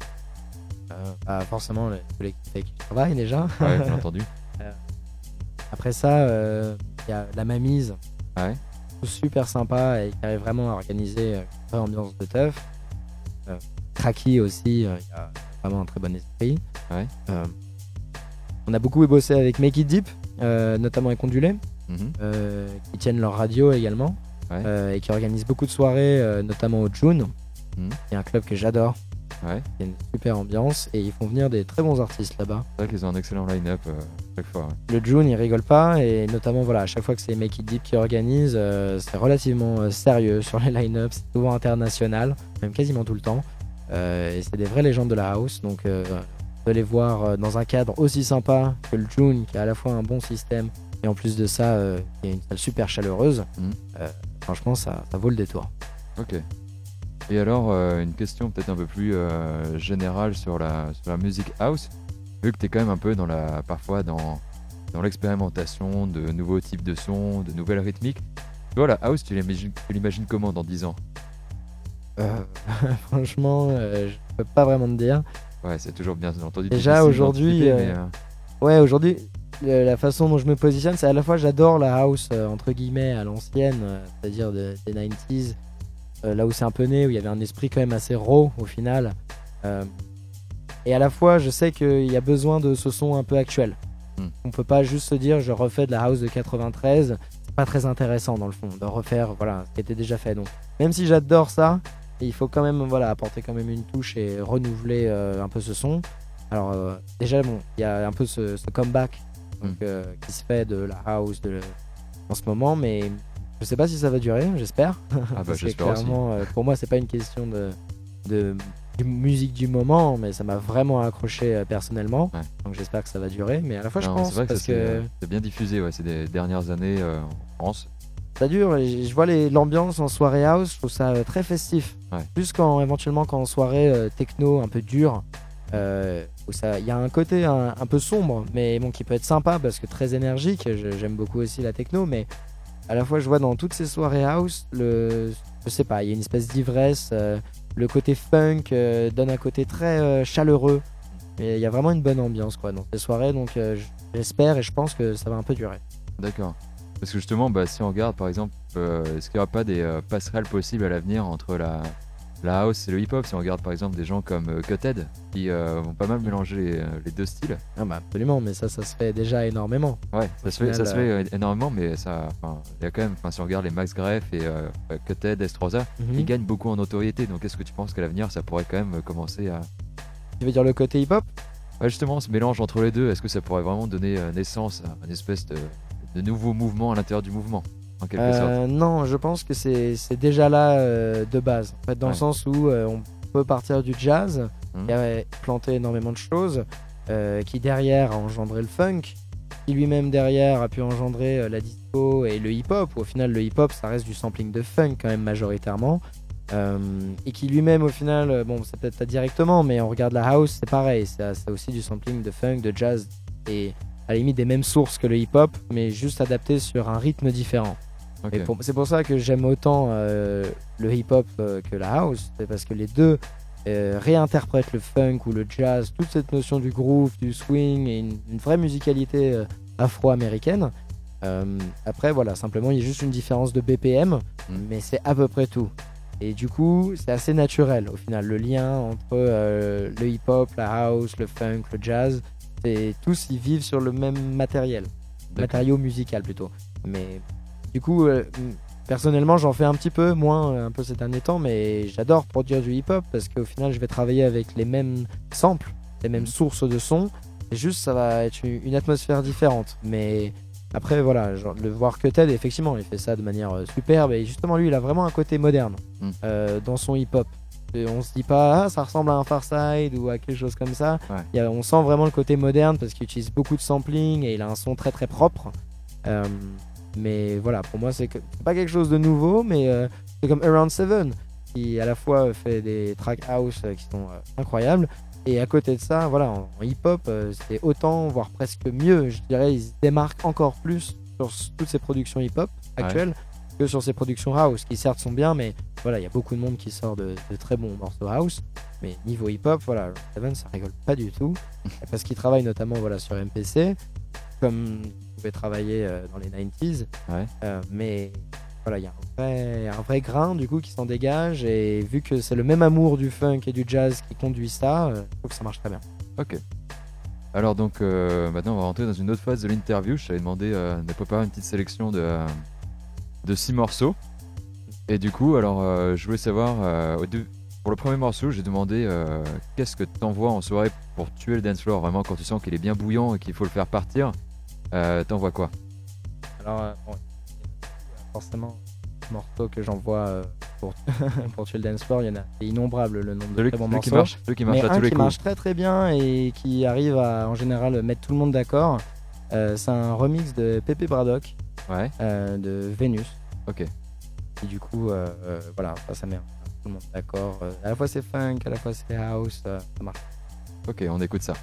Speaker 4: Bah, forcément, les collectifs avec qui je travaille déjà.
Speaker 3: Ouais, bien entendu.
Speaker 4: Après ça, il y a la Mamise.
Speaker 3: Ouais
Speaker 4: Super sympa et qui arrive vraiment à organiser euh, une vraie ambiance de teuf. Euh, Kraki aussi, euh, il a vraiment un très bon esprit.
Speaker 3: Ouais.
Speaker 4: Euh, on a beaucoup bossé avec Make It Deep, notamment avec Ondulé,
Speaker 3: Mhm.
Speaker 4: qui tiennent leur radio également.
Speaker 3: Ouais.
Speaker 4: et qui organisent beaucoup de soirées, notamment au June.
Speaker 3: Mhm.
Speaker 4: Il y a un club que j'adore.
Speaker 3: Ouais.
Speaker 4: Il y a une super ambiance et ils font venir des très bons artistes là-bas.
Speaker 3: C'est vrai qu'ils ont un excellent line-up euh, chaque fois. ouais.
Speaker 4: Le June, il rigole pas et notamment voilà, à chaque fois que c'est Make It Deep qui organise, euh, c'est relativement euh, sérieux sur les line-up, c'est souvent international, même quasiment tout le temps. Euh, et c'est des vraies légendes de la house, donc de les voir dans un cadre aussi sympa que le June, qui a à la fois un bon système et en plus de ça, euh, qui est une salle super chaleureuse.
Speaker 3: Mhm.
Speaker 4: franchement, ça, ça vaut le détour.
Speaker 3: Ok. Et alors, euh, une question peut-être un peu plus euh, générale sur la, sur la musique house. Vu que tu es quand même un peu dans la, parfois dans, dans l'expérimentation de nouveaux types de sons, de nouvelles rythmiques. Toi, la house, tu l'imagines tu comment dans 10 ans?
Speaker 4: Euh, franchement, je peux pas vraiment te dire.
Speaker 3: Ouais, c'est toujours bien entendu.
Speaker 4: Déjà, aujourd'hui, Ouais, aujourd'hui, la façon dont je me positionne, c'est à la fois j'adore la house entre guillemets à l'ancienne, c'est-à-dire de- des 90s, euh, là où c'est un peu né, où il y avait un esprit quand même assez raw au final. Euh, et à la fois, je sais qu'il y a besoin de ce son un peu actuel.
Speaker 3: Hmm.
Speaker 4: On peut pas juste se dire je refais de la house de 93, c'est pas très intéressant dans le fond de refaire voilà ce qui était déjà fait. Donc même si j'adore ça, il faut quand même voilà apporter quand même une touche et renouveler euh, un peu ce son. Alors euh, déjà bon, il y a un peu ce, ce comeback donc,
Speaker 3: Mm.
Speaker 4: euh, qui se fait de la house de, en ce moment, mais je sais pas si ça va durer, j'espère.
Speaker 3: Ah bah j'espère
Speaker 4: clairement, euh, pour moi, c'est pas une question de, de, de musique du moment, mais ça m'a vraiment accroché euh, personnellement.
Speaker 3: Ouais.
Speaker 4: Donc j'espère que ça va durer, mais à la fois je pense
Speaker 3: vrai que,
Speaker 4: parce
Speaker 3: c'est,
Speaker 4: que
Speaker 3: c'est bien diffusé ouais, ces dernières années euh, en France.
Speaker 4: ça dure. et Je vois l'ambiance en soirée house, je trouve ça très festif.
Speaker 3: Ouais.
Speaker 4: Plus quand éventuellement quand en soirée euh, techno un peu dure. euh, où ça, il y a un côté un, un peu sombre, mais bon qui peut être sympa parce que très énergique. J'aime beaucoup aussi la techno, mais à la fois je vois dans toutes ces soirées house, le, je sais pas, il y a une espèce d'ivresse. euh, le côté funk euh, donne un côté très euh, chaleureux. Et il y a vraiment une bonne ambiance quoi dans ces soirées, donc j'espère et je pense que ça va un peu durer.
Speaker 3: D'accord. Parce que justement, bah, si on regarde par exemple, est-ce qu'il n'y aura pas des passerelles possibles à l'avenir entre la, la house et le hip-hop Si on regarde par exemple des gens comme euh, Cuthead, qui euh, vont pas mal mélanger les, euh, les deux styles.
Speaker 4: Ah bah absolument, mais ça, ça se fait déjà énormément.
Speaker 3: Ouais, ça se, fait, ça se fait énormément, mais ça, il y a quand même, si on regarde les Max Greff et euh, Cuthead, S3A,
Speaker 4: Mhm.
Speaker 3: ils gagnent beaucoup en notoriété. Donc est-ce que tu penses qu'à l'avenir, ça pourrait quand même commencer à...
Speaker 4: Tu veux dire le côté hip-hop?
Speaker 3: Ouais, justement, ce mélange entre les deux, est-ce que ça pourrait vraiment donner naissance à une espèce de, de nouveau mouvement à l'intérieur du mouvement, en quelque sorte
Speaker 4: Euh, Non, je pense que c'est déjà là euh, de base. En fait, dans
Speaker 3: Ouais.
Speaker 4: le sens où euh, on peut partir du jazz,
Speaker 3: Mhm.
Speaker 4: qui a planté énormément de choses, qui derrière a engendré le funk, qui lui-même derrière a pu engendrer la disco et le hip-hop. Au final, le hip-hop, ça reste du sampling de funk quand même majoritairement. Et qui lui-même, au final, bon, c'est peut-être pas directement, mais on regarde la house, c'est pareil. C'est c'est aussi du sampling de funk, de jazz, et à la limite des mêmes sources que le hip-hop, mais juste adapté sur un rythme différent. C'est pour ça que j'aime autant euh, le hip-hop euh, que la house, c'est parce que les deux euh, réinterprètent le funk ou le jazz, toute cette notion du groove, du swing et une, une vraie musicalité afro-américaine. Après, voilà, simplement, il y a juste une différence de BPM,
Speaker 3: Mm.
Speaker 4: mais c'est à peu près tout. Et du coup, c'est assez naturel au final, le lien entre le hip-hop, la house, le funk, le jazz, c'est tous ils vivent sur le même matériel, matériau musical plutôt. Mais du coup, euh, Personnellement, j'en fais un petit peu, moins euh, un peu ces derniers temps, mais j'adore produire du hip-hop parce qu'au final, je vais travailler avec les mêmes samples, les mêmes sources de son. Et juste, ça va être une atmosphère différente. Mais après, voilà, genre, le voir que Ted, effectivement, il fait ça de manière euh, superbe. Et justement, lui, il a vraiment un côté moderne
Speaker 3: Mm.
Speaker 4: euh, dans son hip-hop. On se dit pas, ah, ça ressemble à un Farside ou à quelque chose comme ça.
Speaker 3: Ouais.
Speaker 4: Il y a- on sent vraiment le côté moderne parce qu'il utilise beaucoup de sampling et il a un son très très propre. Euh, mais voilà, pour moi, c'est que- pas quelque chose de nouveau, mais euh, c'est comme Around Seven qui à la fois fait des tracks house euh, qui sont euh, incroyables. Et à côté de ça, voilà, en, en hip-hop, c'est autant, voire presque mieux. Je dirais, il se démarque encore plus sur toutes ces productions hip-hop actuelles que sur ses productions house, qui certes sont bien, mais voilà, il y a beaucoup de monde qui sort de, de très bons morceaux house. Mais niveau hip-hop, voilà, Around Seven, ça rigole pas du tout. parce qu'il travaille notamment voilà, sur MPC, comme pouvait travailler euh, dans les 90s.
Speaker 3: Ouais.
Speaker 4: Euh, mais voilà, il y a un vrai, un vrai grain du coup qui s'en dégage. Et vu que c'est le même amour du funk et du jazz qui conduit ça, euh, je trouve que ça marche très bien.
Speaker 3: Ok. Alors donc euh, maintenant on va rentrer dans une autre phase de l'interview. Je t'avais demandé euh, de préparer une petite sélection de, de six morceaux. Et du coup, alors je voulais savoir, au pour le premier morceau, j'ai demandé qu'est-ce que t'envoies en soirée pour tuer le dance floor, vraiment quand tu sens qu'il est bien bouillant et qu'il faut le faire partir. Euh, T'envoies quoi?
Speaker 4: Alors, euh, bon, forcément, le morceau que j'envoie euh, pour, pour tuer le dance floor, il y en a c'est innombrable le nombre de
Speaker 3: Celui,
Speaker 4: très bons
Speaker 3: celui qui
Speaker 4: morceaux.
Speaker 3: marche, qui marche
Speaker 4: mais
Speaker 3: à
Speaker 4: un
Speaker 3: tous les
Speaker 4: qui
Speaker 3: coups.
Speaker 4: marche très très bien et qui arrive à en général mettre tout le monde d'accord. euh, c'est un remix de Pepe Braddock
Speaker 3: Ouais.
Speaker 4: euh, de Vénus.
Speaker 3: Ok.
Speaker 4: Et du coup, euh, voilà, ça, met tout le monde d'accord. À la fois c'est funk, à la fois c'est house, ça marche.
Speaker 3: Ok, on écoute ça.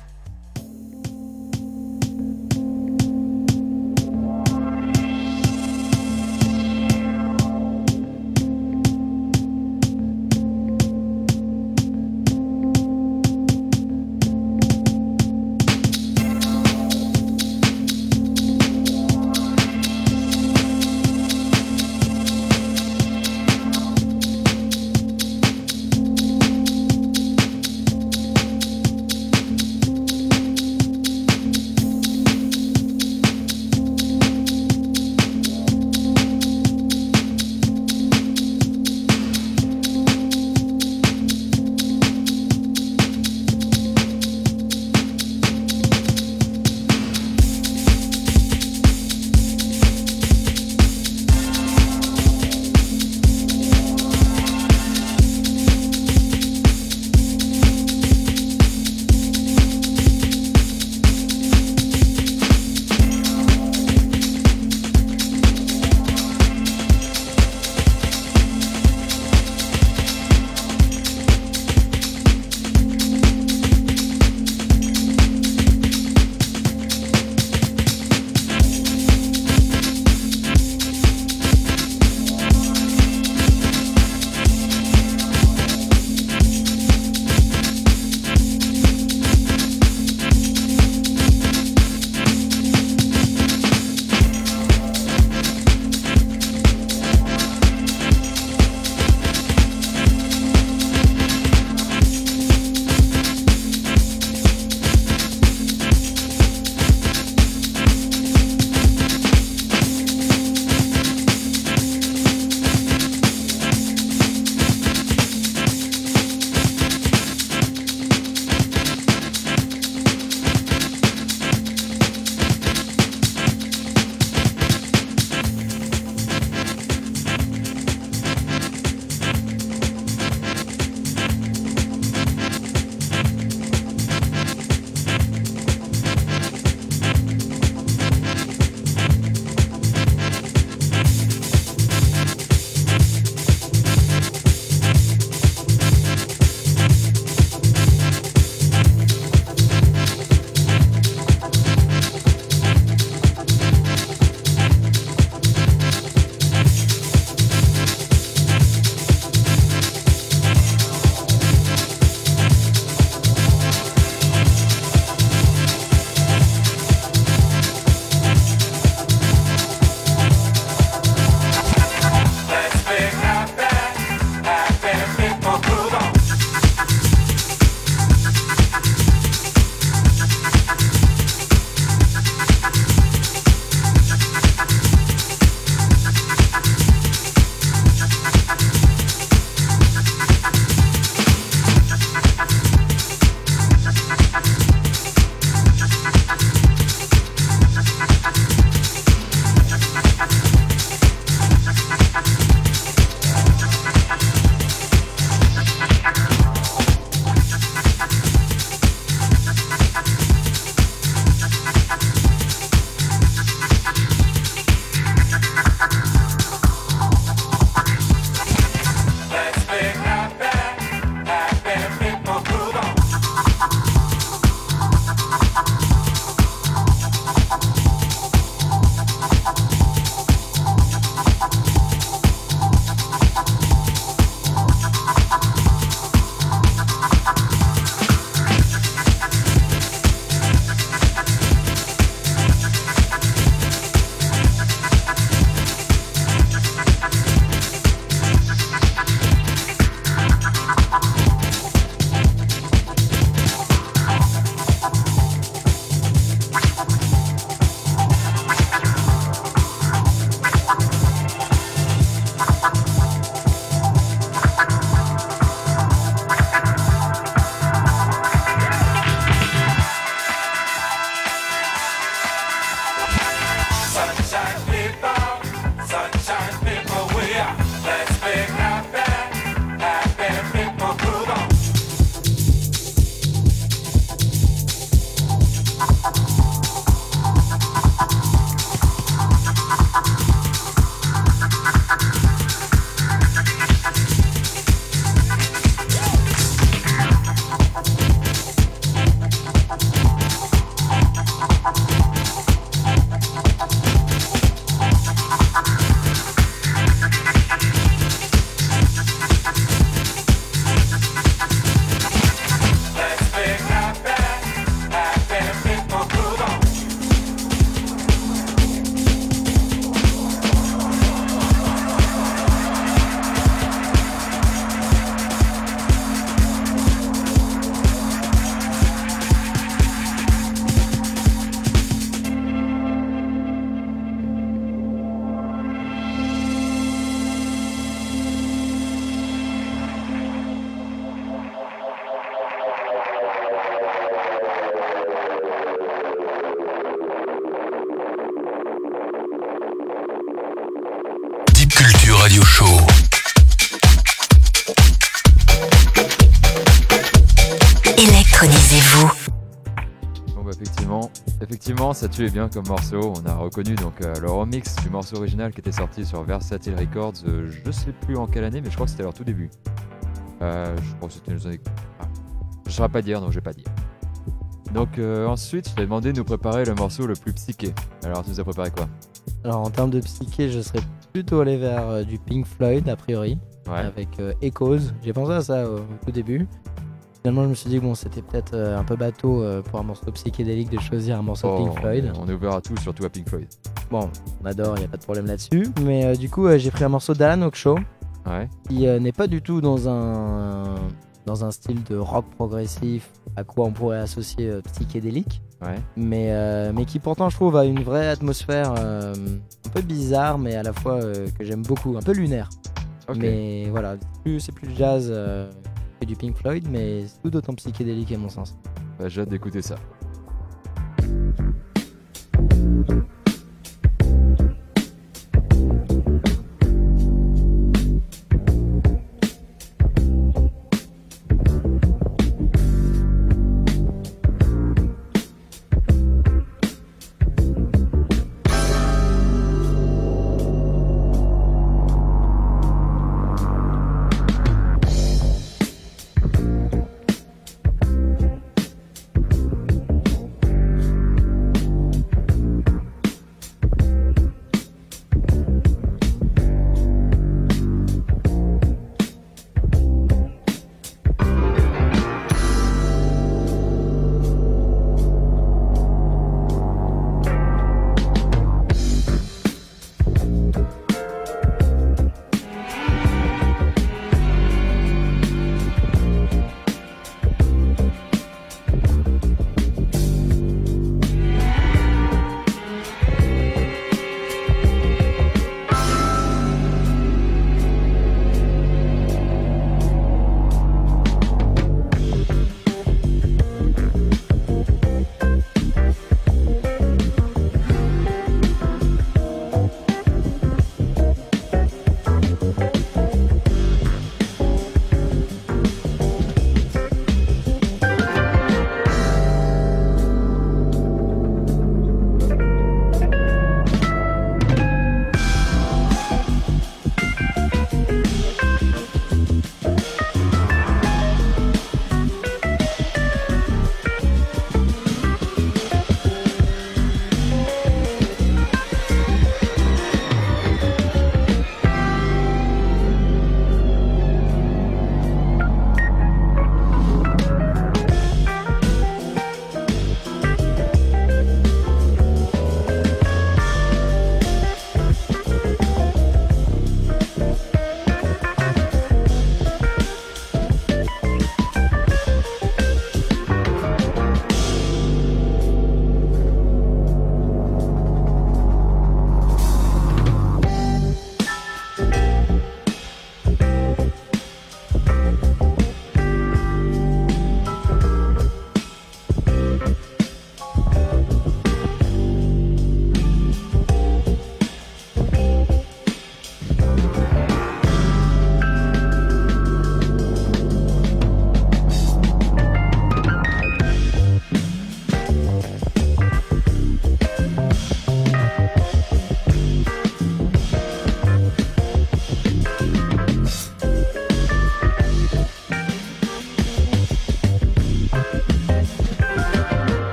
Speaker 3: Bien comme morceau. On a reconnu donc euh, le remix du morceau original qui était sorti sur Versatile Records. euh, je sais plus en quelle année, mais je crois que c'était leur tout début. Euh, je crois que c'était les années. Ah, je ne saurais pas dire, donc je vais pas dire. Donc ensuite, je t'ai demandé de nous préparer le morceau le plus psyché. Alors tu nous as préparé quoi?
Speaker 4: Alors en termes de psyché, je serais plutôt allé vers euh, du Pink Floyd a priori,
Speaker 3: Ouais.
Speaker 4: avec Echoes. J'ai pensé à ça au tout début. Finalement, je me suis dit que bon, c'était peut-être euh, un peu bateau euh, pour un morceau psychédélique de choisir un morceau de
Speaker 3: Oh,
Speaker 4: Pink Floyd.
Speaker 3: On est ouvert à tout, surtout à Pink Floyd.
Speaker 4: Bon, on adore, il n'y a pas de problème là-dessus. Mais euh, du coup, euh, j'ai pris un morceau d'Alan Okshaw
Speaker 3: Ouais.
Speaker 4: qui euh, n'est pas du tout dans un, dans un style de rock progressif à quoi on pourrait associer psychédélique.
Speaker 3: Ouais.
Speaker 4: mais, euh, mais qui pourtant je trouve a une vraie atmosphère euh, un peu bizarre mais à la fois euh, que j'aime beaucoup, un peu lunaire. Mais voilà, c'est plus- jazz du Pink Floyd, mais tout d'autant psychédélique à mon sens.
Speaker 3: Bah, j'ai hâte d'écouter ça.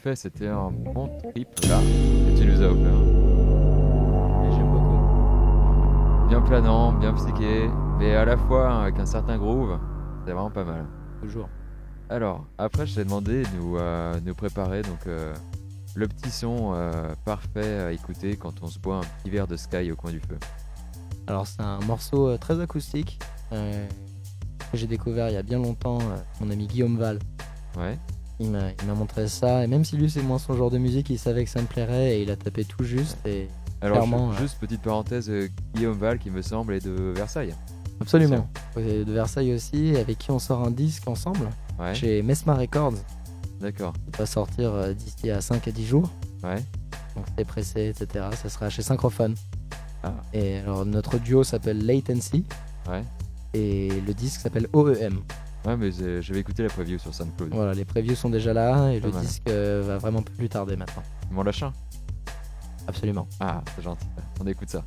Speaker 3: Effet, c'était un bon trip là que tu nous as offert.
Speaker 4: Et j'aime beaucoup.
Speaker 3: Bien planant, bien psyché, mais à la fois avec un certain groove. C'est vraiment pas mal.
Speaker 4: Toujours.
Speaker 3: Alors, après, je t'ai demandé de nous, euh, nous préparer donc euh, le petit son euh, parfait à écouter quand on se boit un petit verre de Sky au coin du feu.
Speaker 4: Alors c'est un morceau très acoustique que j'ai découvert il y a bien longtemps. mon ami Guillaume Val,
Speaker 3: Ouais.
Speaker 4: Il m'a montré ça et même si lui c'est moins son genre de musique, il savait que ça me plairait et il a tapé tout juste et
Speaker 3: Alors,
Speaker 4: Clairement, ouais.
Speaker 3: juste petite parenthèse, euh, Guillaume Val qui me semble est de Versailles.
Speaker 4: absolument. Et De Versailles aussi, avec qui on sort un disque ensemble
Speaker 3: Ouais.
Speaker 4: chez Mesma Records.
Speaker 3: D'accord.
Speaker 4: Il va sortir euh, d'ici à 5 à 10 jours.
Speaker 3: Ouais.
Speaker 4: Donc c'est pressé, etc. Ça sera chez Synchrophone.
Speaker 3: Ah.
Speaker 4: Et alors notre duo s'appelle Latency.
Speaker 3: Ouais.
Speaker 4: Et le disque s'appelle OEM.
Speaker 3: Ouais, mais j'avais écouté la preview sur SoundCloud.
Speaker 4: Voilà, les previews sont déjà là et
Speaker 3: Pas
Speaker 4: le
Speaker 3: mal.
Speaker 4: disque euh, va vraiment plus tarder maintenant.
Speaker 3: Tu m'en lâches un
Speaker 4: Absolument.
Speaker 3: Ah, c'est gentil. On écoute ça.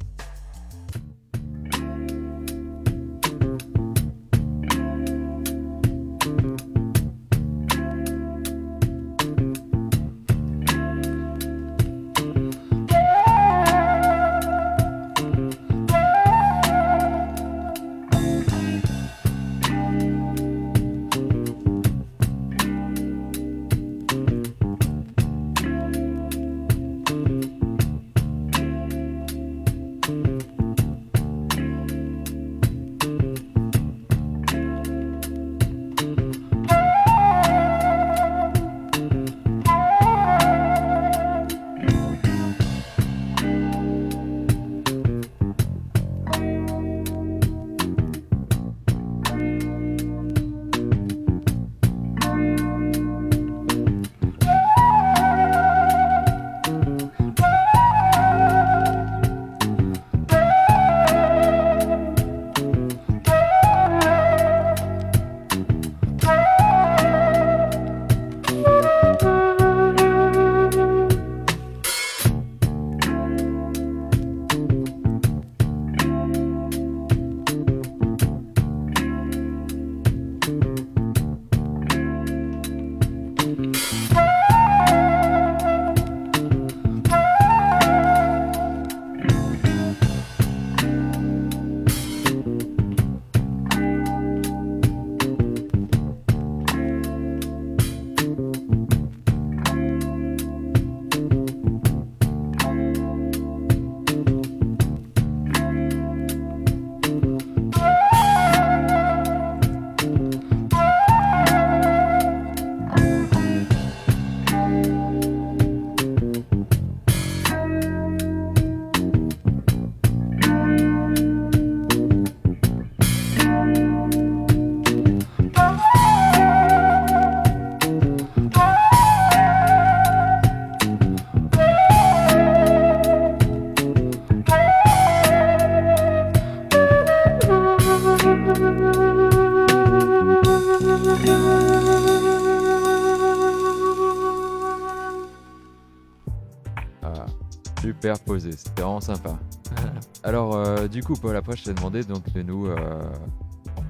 Speaker 3: Super posé, c'était vraiment sympa. Alors, euh, du coup, Paul, après, je t'ai demandé donc de nous, euh,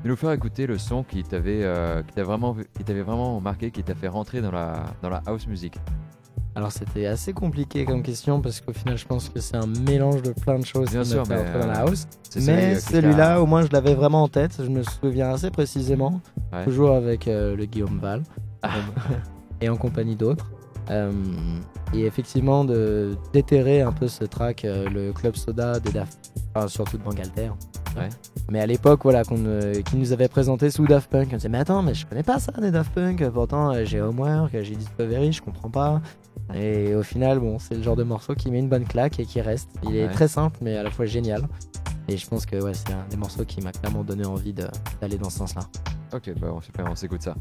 Speaker 3: de nous faire écouter le son qui t'avait euh, qui t'a vraiment, qui t'avait vraiment marqué, qui t'a fait rentrer dans la, dans la house music.
Speaker 4: Alors c'était assez compliqué comme question parce qu'au final je pense que c'est un mélange de plein de choses
Speaker 3: Bien
Speaker 4: qui
Speaker 3: sûr, mais,
Speaker 4: dans la house. Mais celui-là au moins je l'avais vraiment en tête, je me souviens assez précisément.
Speaker 3: Ouais.
Speaker 4: Toujours avec le Guillaume Val et en compagnie d'autres. Et effectivement de déterrer un peu ce track, euh, le Club Soda des Daft, enfin, surtout de Bangalter.
Speaker 3: Ouais.
Speaker 4: Mais à l'époque, voilà, qu'on, euh, qui nous avait présenté sous Daft Punk, on disait mais attends, mais je connais pas ça des Daft Punk. Pourtant euh, j'ai Homework, j'ai Discovery, je comprends pas. Et au final, bon, c'est le genre de morceau qui met une bonne claque et qui reste. Il est très simple, mais à la fois génial. Et je pense que ouais, c'est un des morceaux qui m'a clairement donné envie de- d'aller dans ce sens-là.
Speaker 3: Ok, bah super, on s'écoute ça.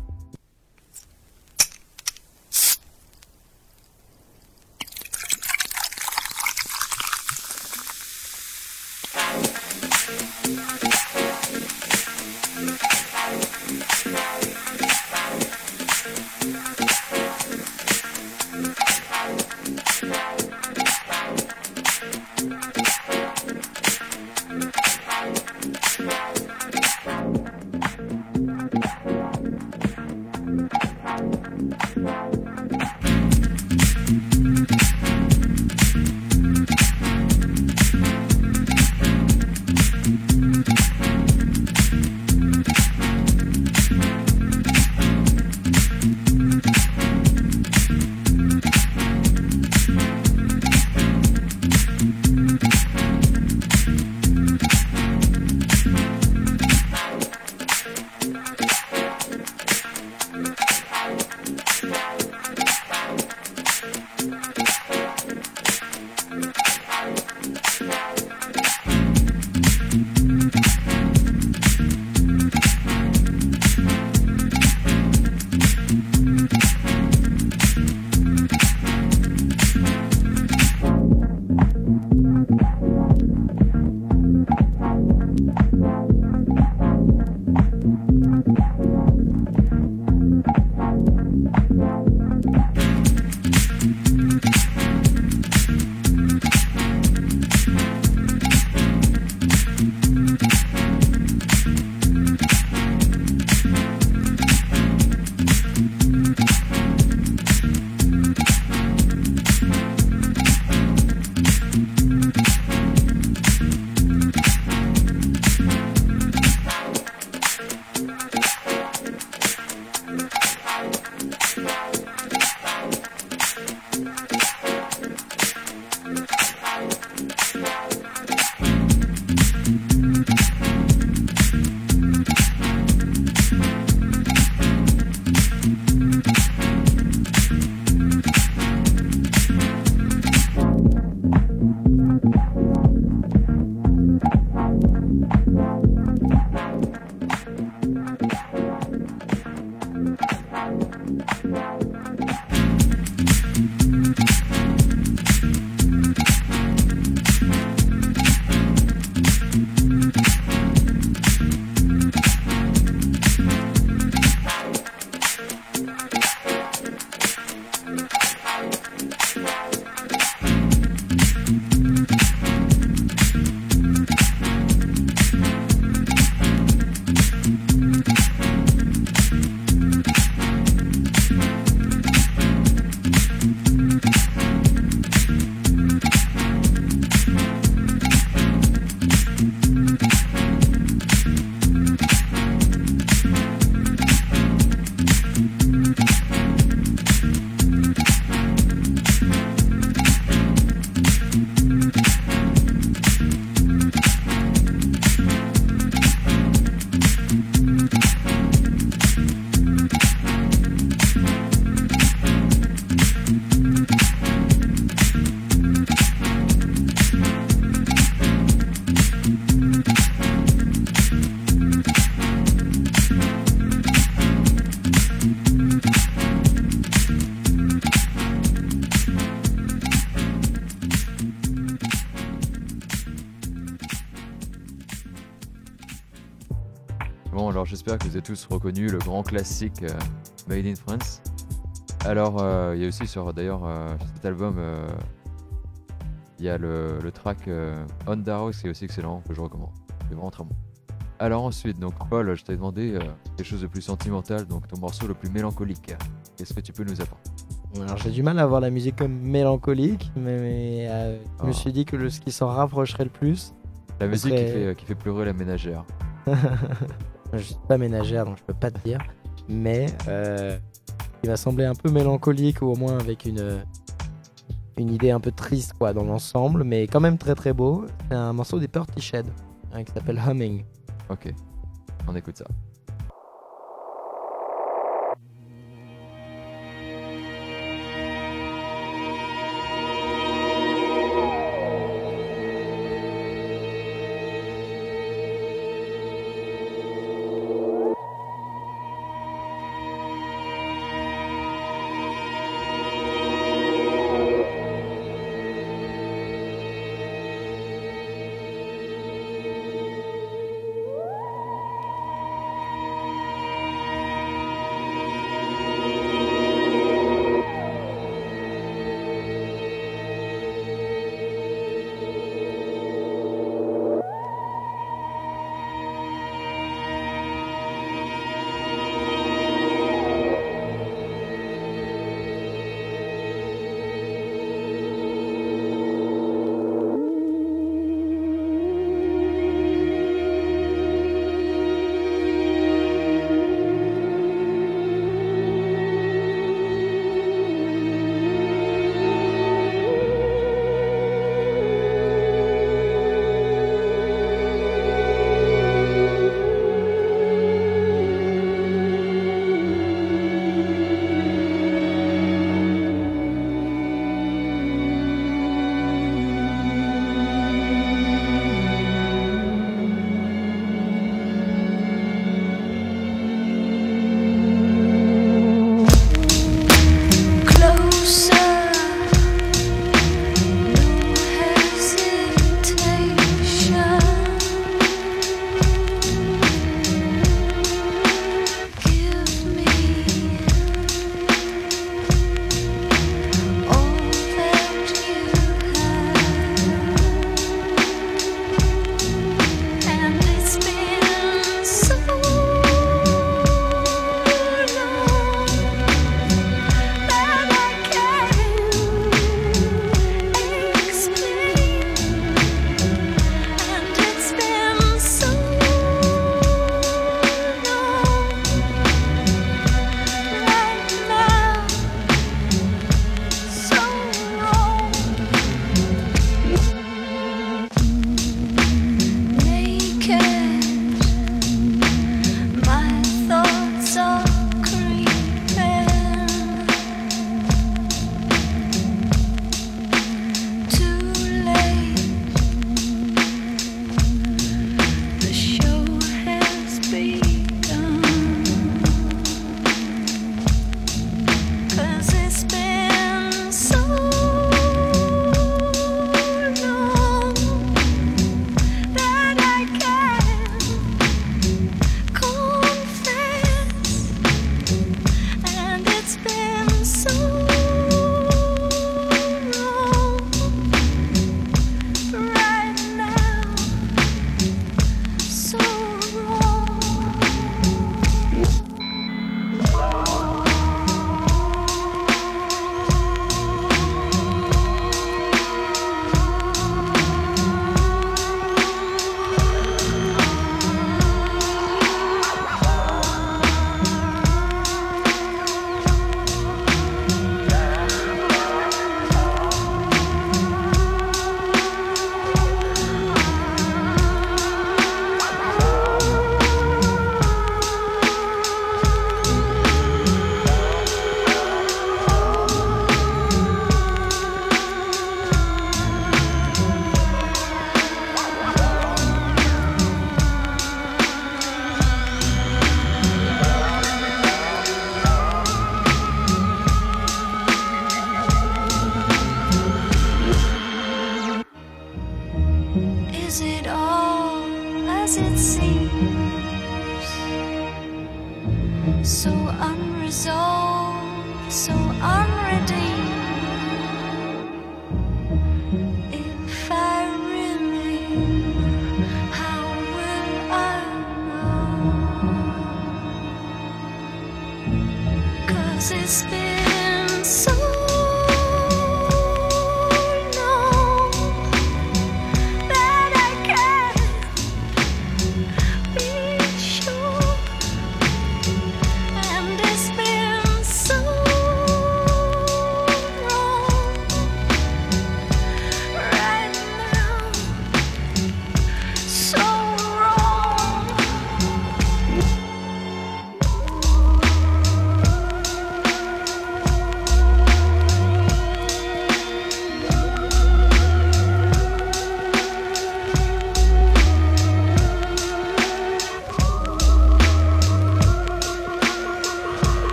Speaker 5: J'espère que vous avez tous reconnu le grand classique euh, Made in France. Alors, euh, il y a aussi sur d'ailleurs euh, cet album, il y a le, le track On Darrow qui est aussi excellent, que je recommande. C'est vraiment très bon. Alors ensuite, donc Paul, je t'ai demandé quelque chose de plus sentimental, donc ton morceau le plus mélancolique. Qu'est-ce que tu peux nous apporter?
Speaker 4: Alors j'ai du mal à voir la musique comme mélancolique, mais, mais, euh, je me
Speaker 5: Ah.
Speaker 4: suis dit que le, ce qui s'en rapprocherait le plus,
Speaker 5: La musique qui, fait, qui fait pleurer la ménagère.
Speaker 4: je suis pas ménagère donc je peux pas te dire, mais euh, il va sembler un peu mélancolique ou au moins avec une, idée un peu triste quoi dans l'ensemble, mais quand même très très beau. C'est un morceau des Portishead hein, qui s'appelle Humming.
Speaker 5: Ok, on écoute ça.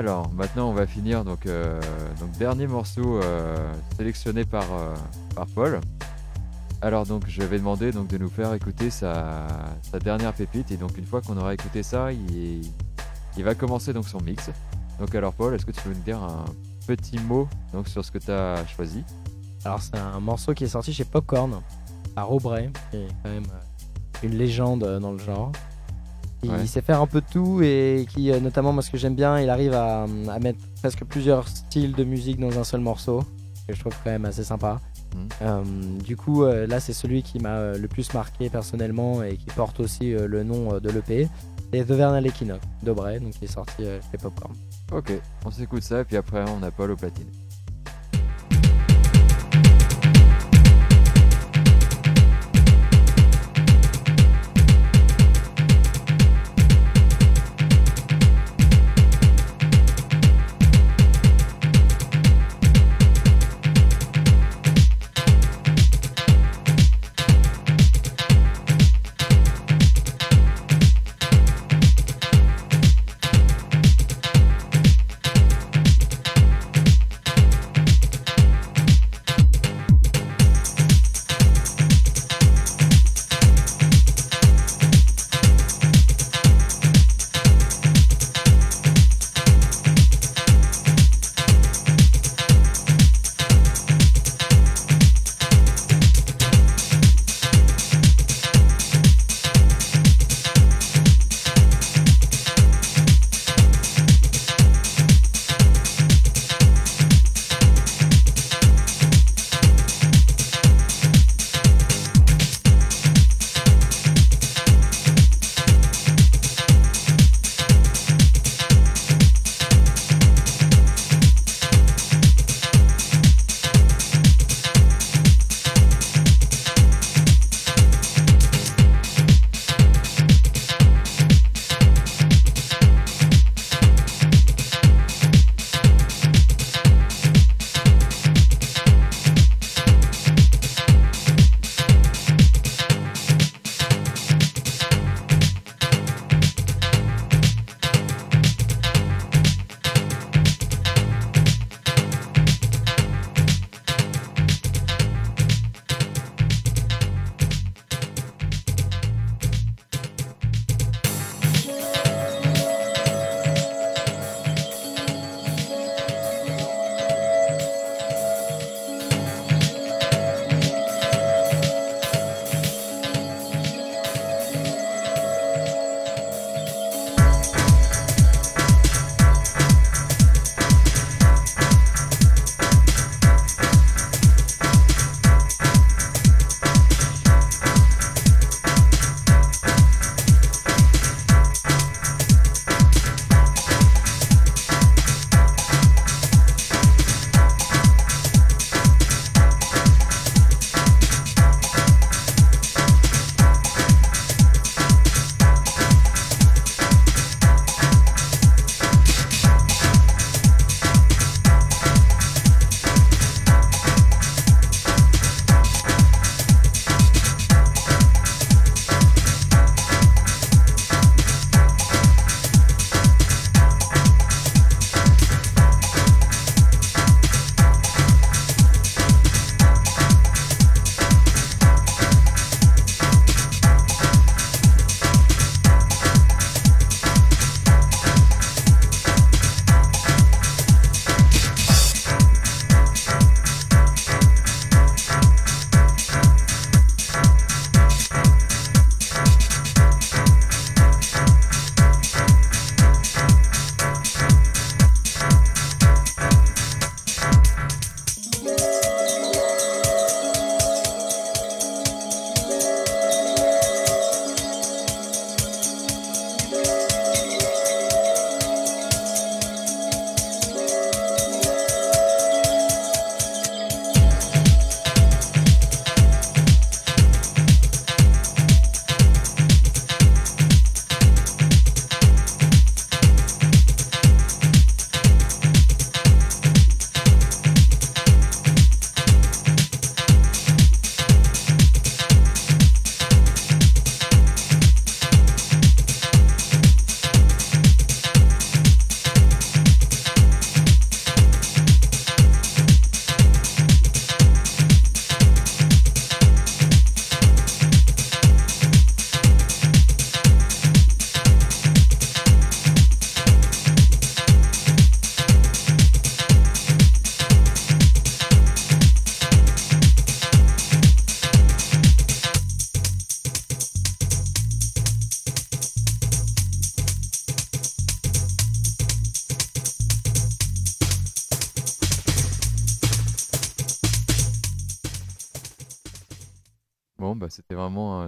Speaker 3: Alors, maintenant, on va finir. Donc, euh, dernier morceau euh, sélectionné par, euh, par Paul. Alors, donc, je vais demander donc, de nous faire écouter sa, dernière pépite. Et donc, une fois qu'on aura écouté ça, il, va commencer donc son mix. Donc, alors, Paul, est-ce que tu peux nous dire un petit mot donc, sur ce que tu as choisi?
Speaker 4: Alors, c'est un morceau qui est sorti chez Popcorn, par Aubrey, qui est quand même une légende dans le genre. Il
Speaker 3: Ouais.
Speaker 4: sait faire un peu de tout et qui, euh, notamment, moi, ce que j'aime bien, il arrive à, à mettre presque plusieurs styles de musique dans un seul morceau, que je trouve quand même assez sympa.
Speaker 3: Mhm.
Speaker 4: Euh, du coup, euh, là, c'est celui qui m'a le plus marqué personnellement et qui porte aussi le nom de l'EP. C'est The Vernal Equinox d'Aubrey, donc qui est sorti chez Popcorn.
Speaker 3: Ok, on s'écoute ça. Et puis après, on a Paul au platine.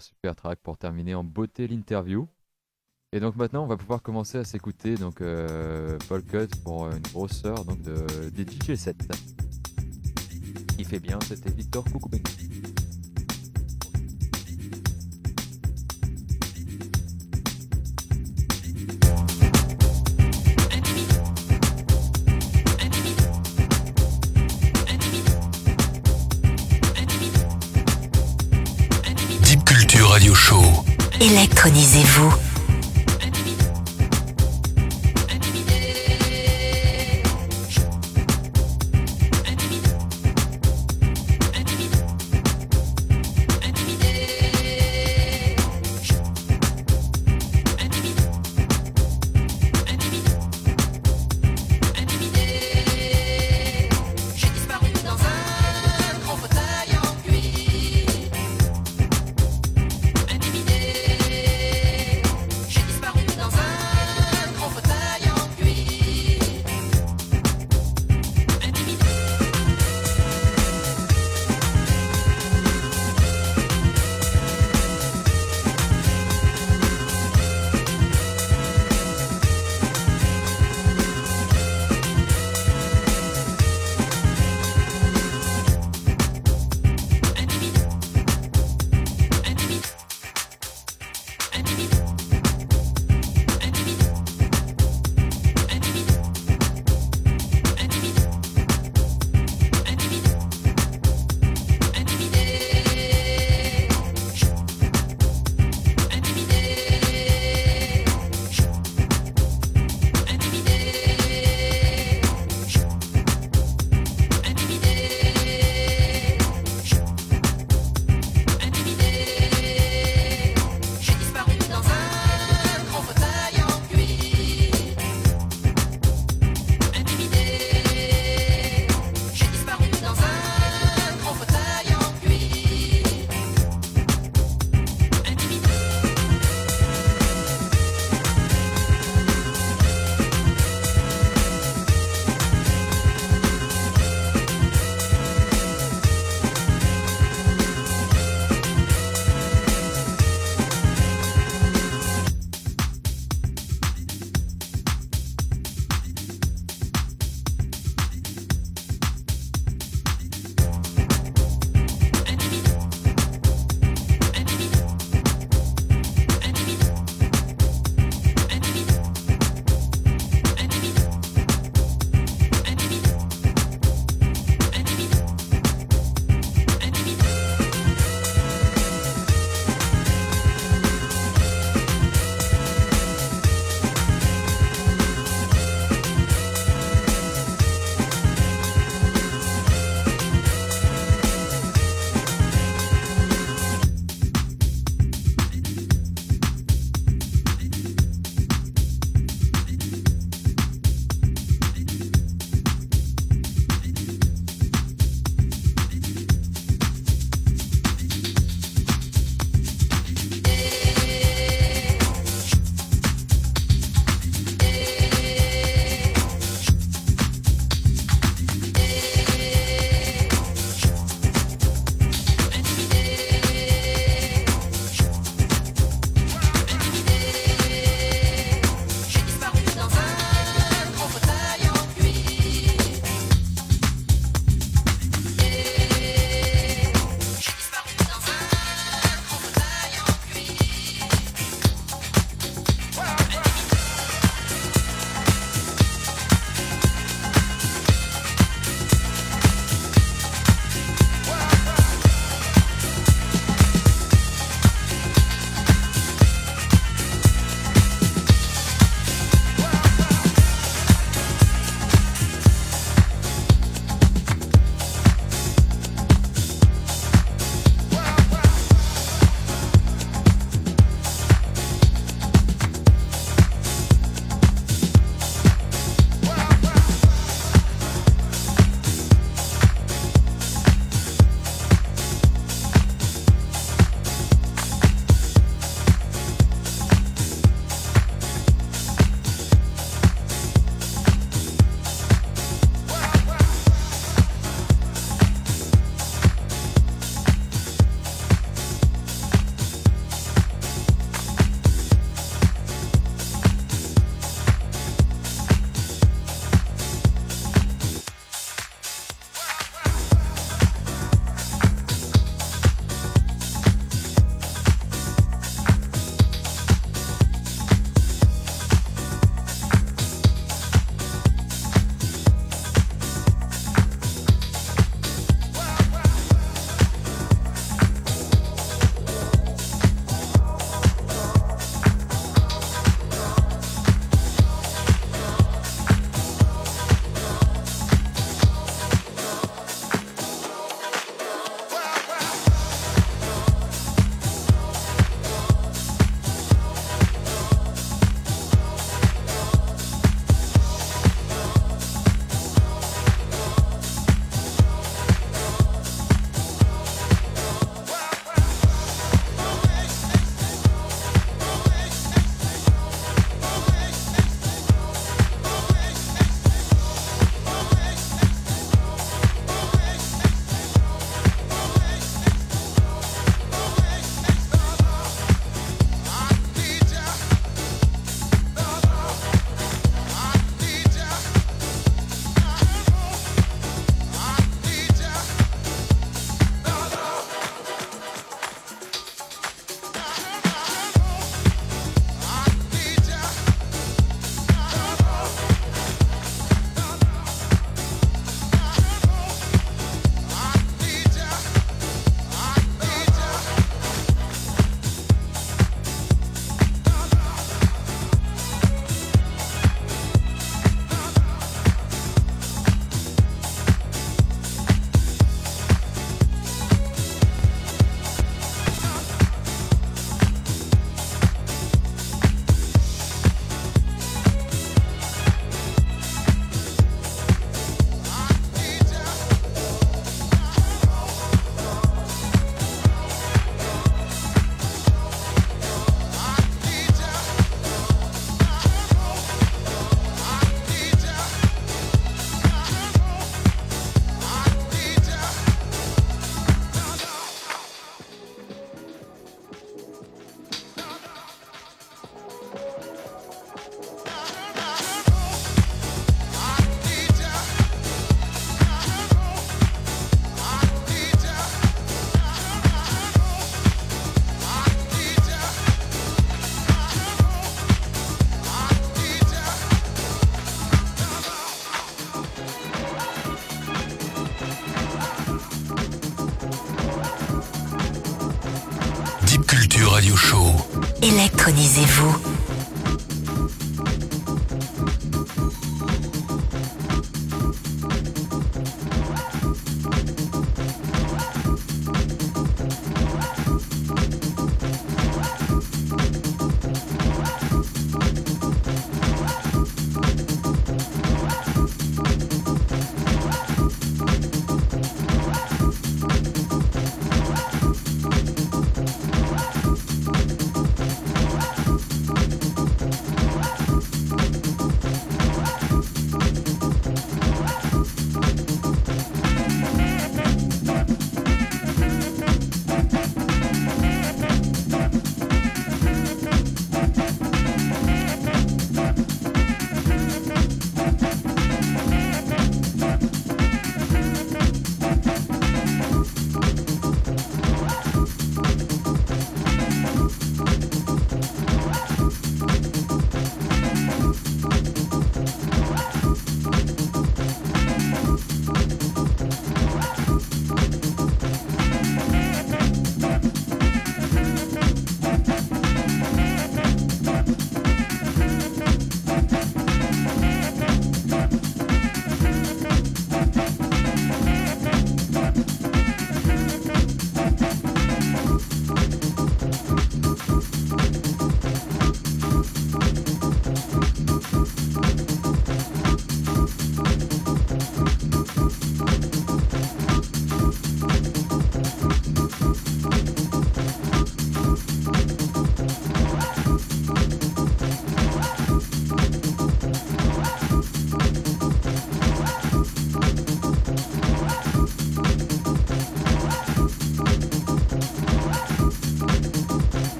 Speaker 3: Super track pour terminer en beauté l'interview. Et donc maintenant, on va pouvoir commencer à s'écouter donc euh, Paul Cut pour une grosseur donc de des DJ 7. Il fait bien, c'était Victor Coucoubeng.
Speaker 1: Radio Show.
Speaker 6: Électronisez-vous.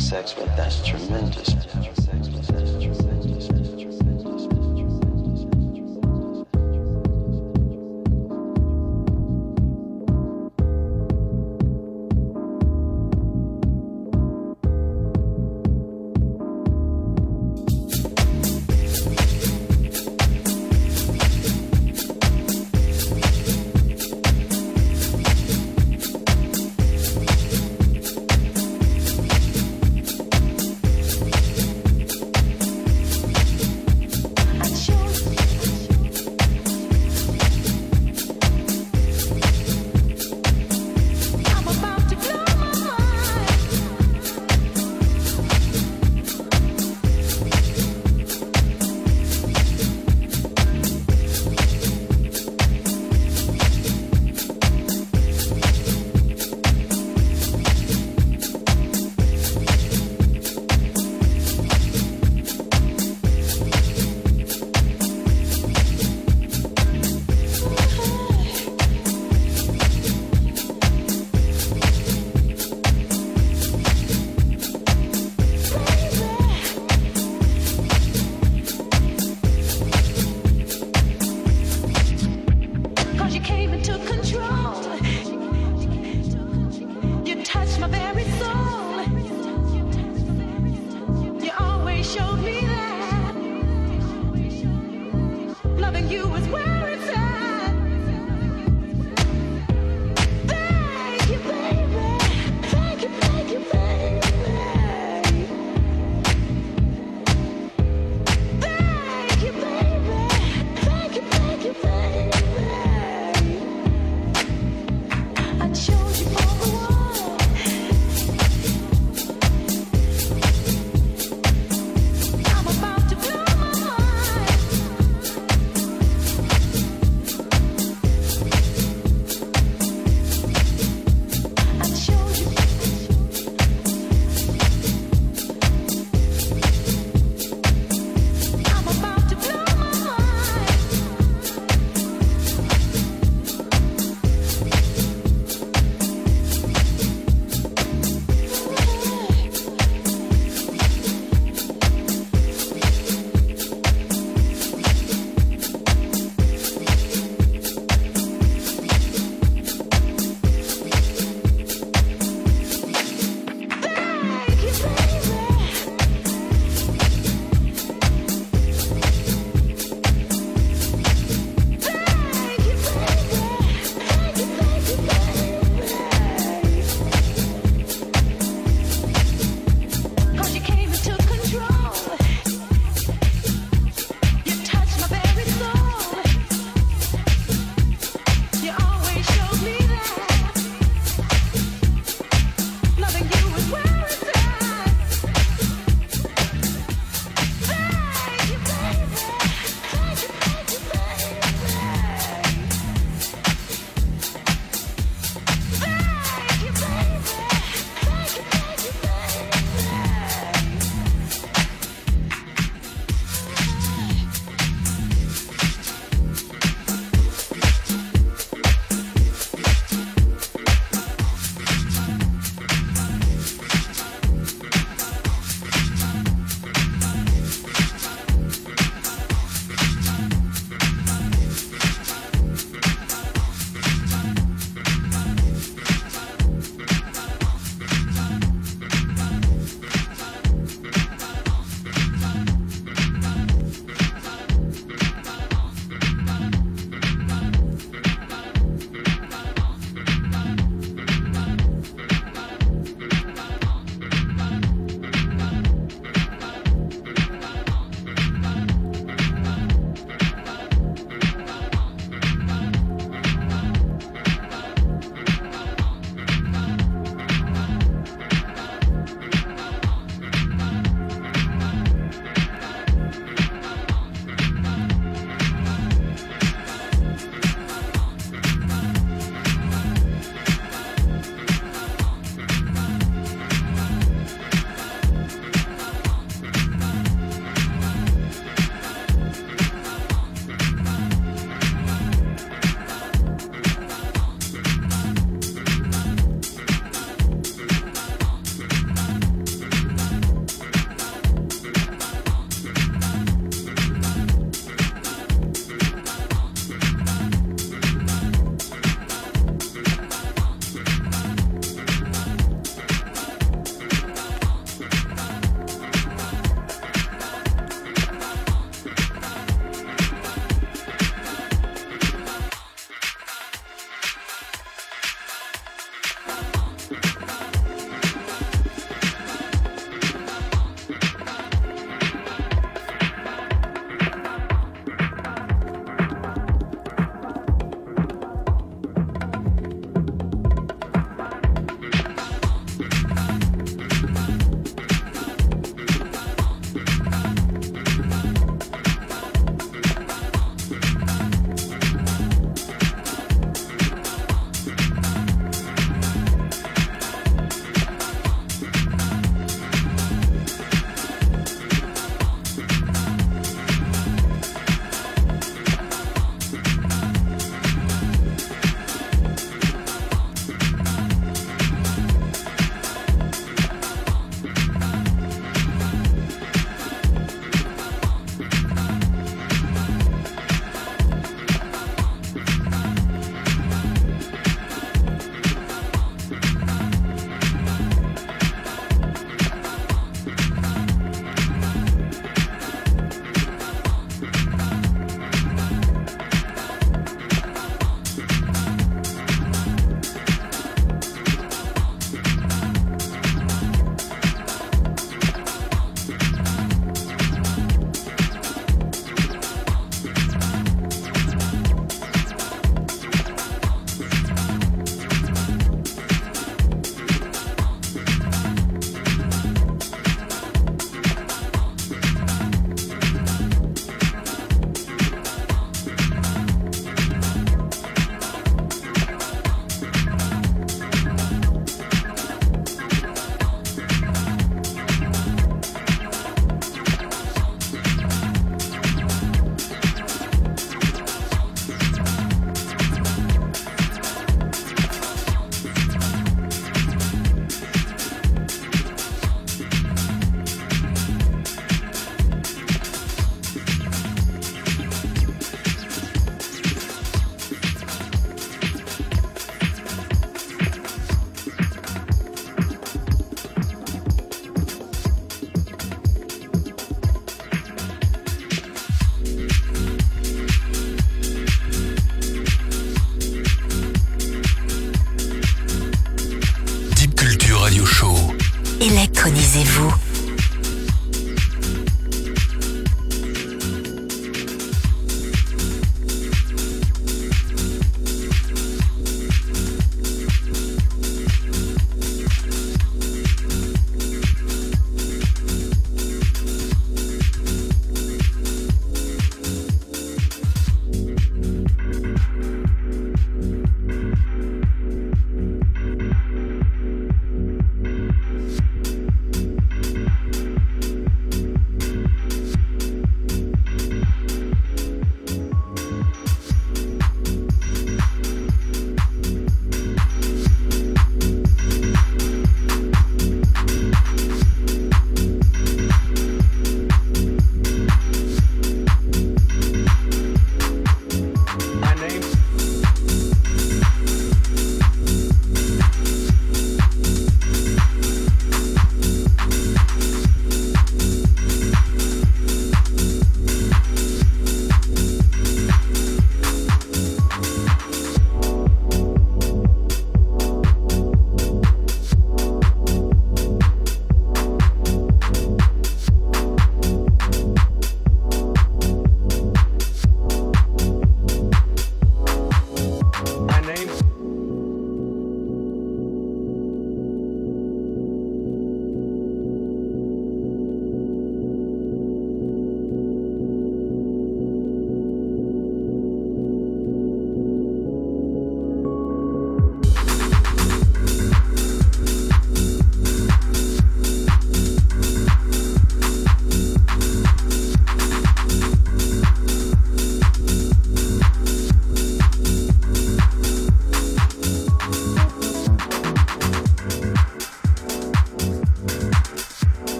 Speaker 7: Sex but that's tremendous.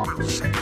Speaker 7: One second.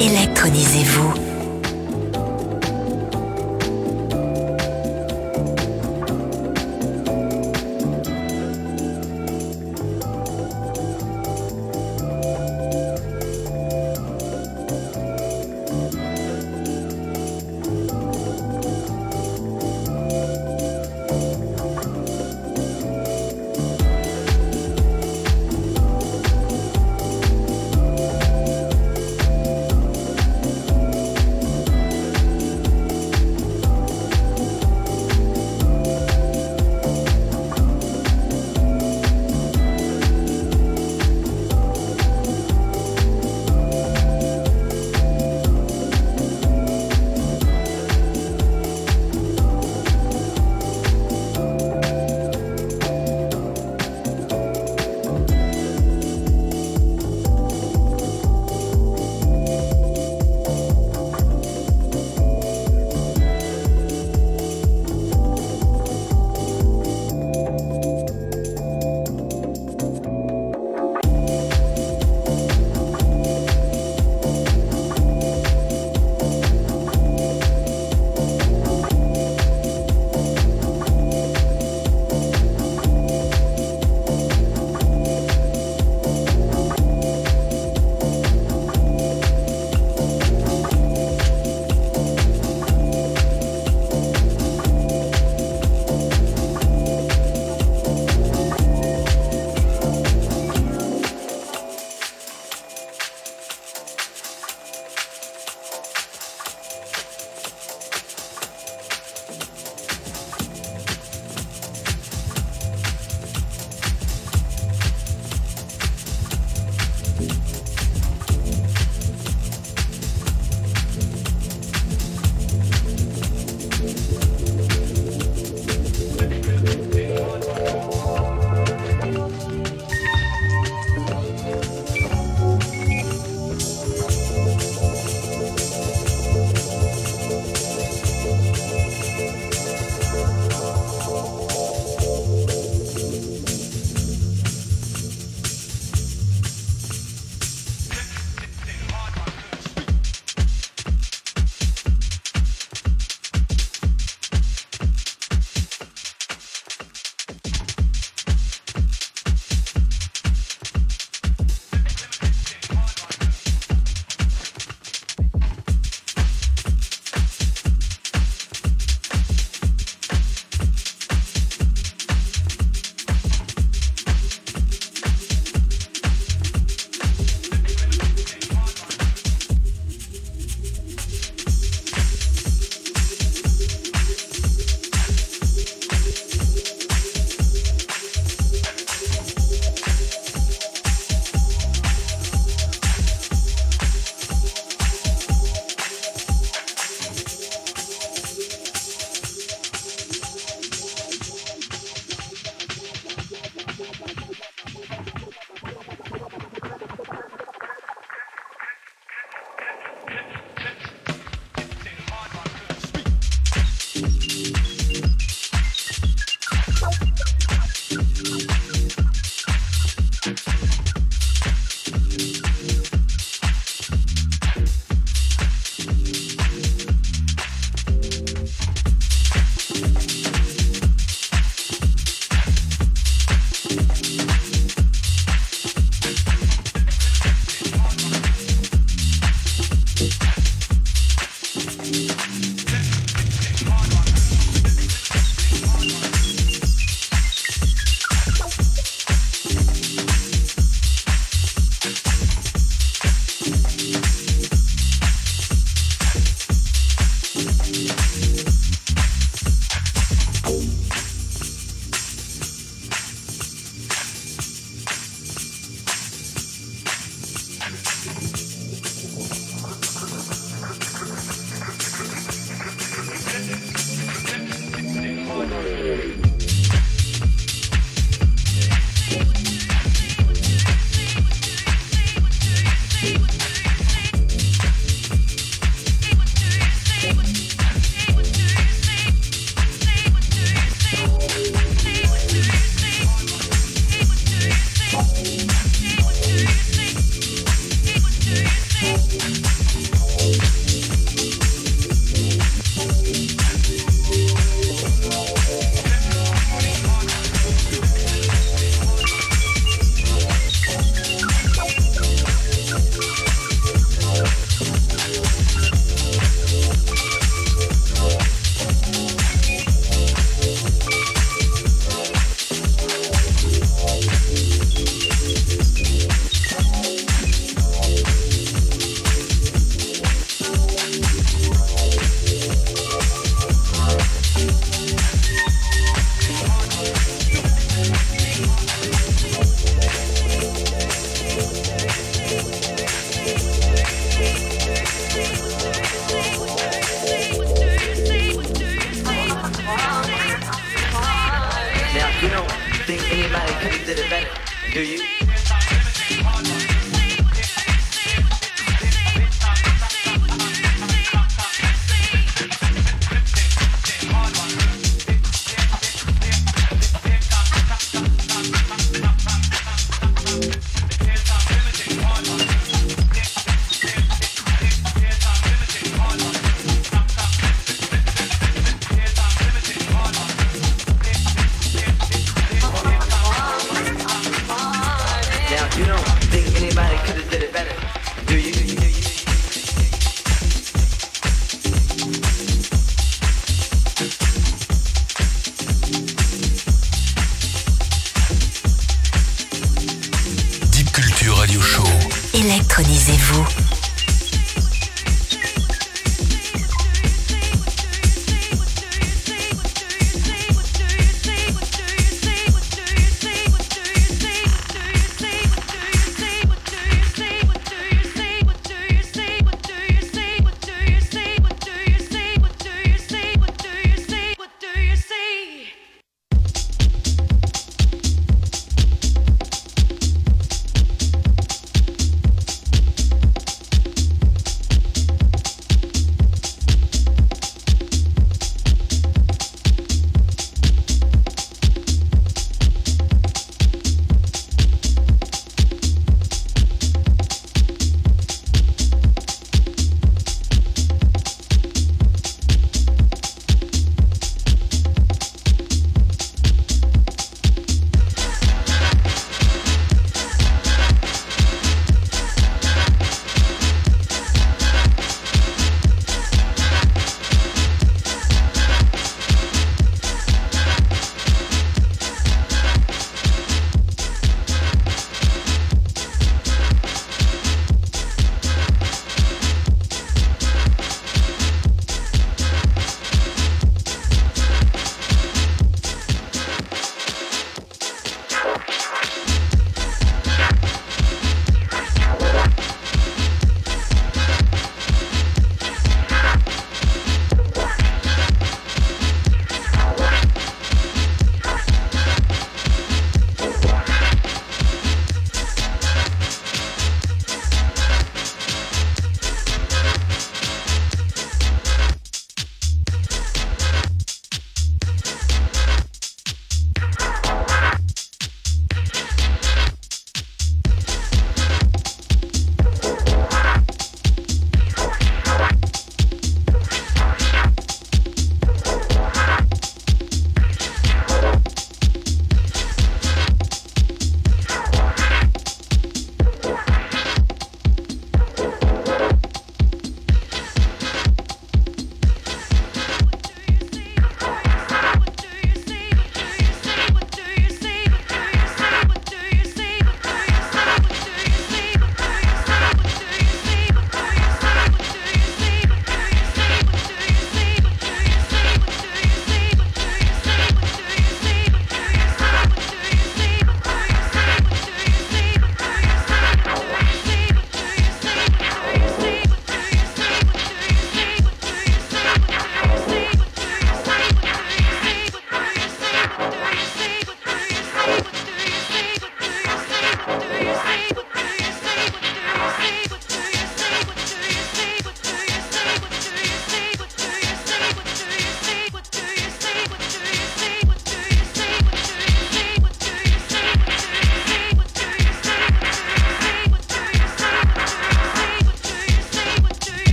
Speaker 7: Électronisez-vous.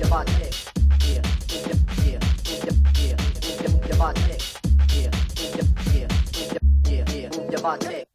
Speaker 7: Devante. body.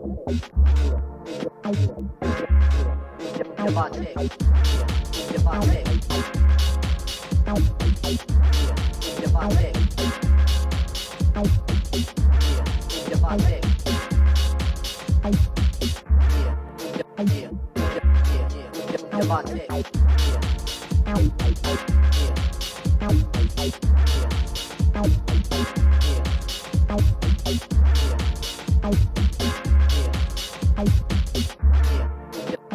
Speaker 7: Yeah, Robotic. Robotic. Robotic. Robotic. Robotic. Robotic.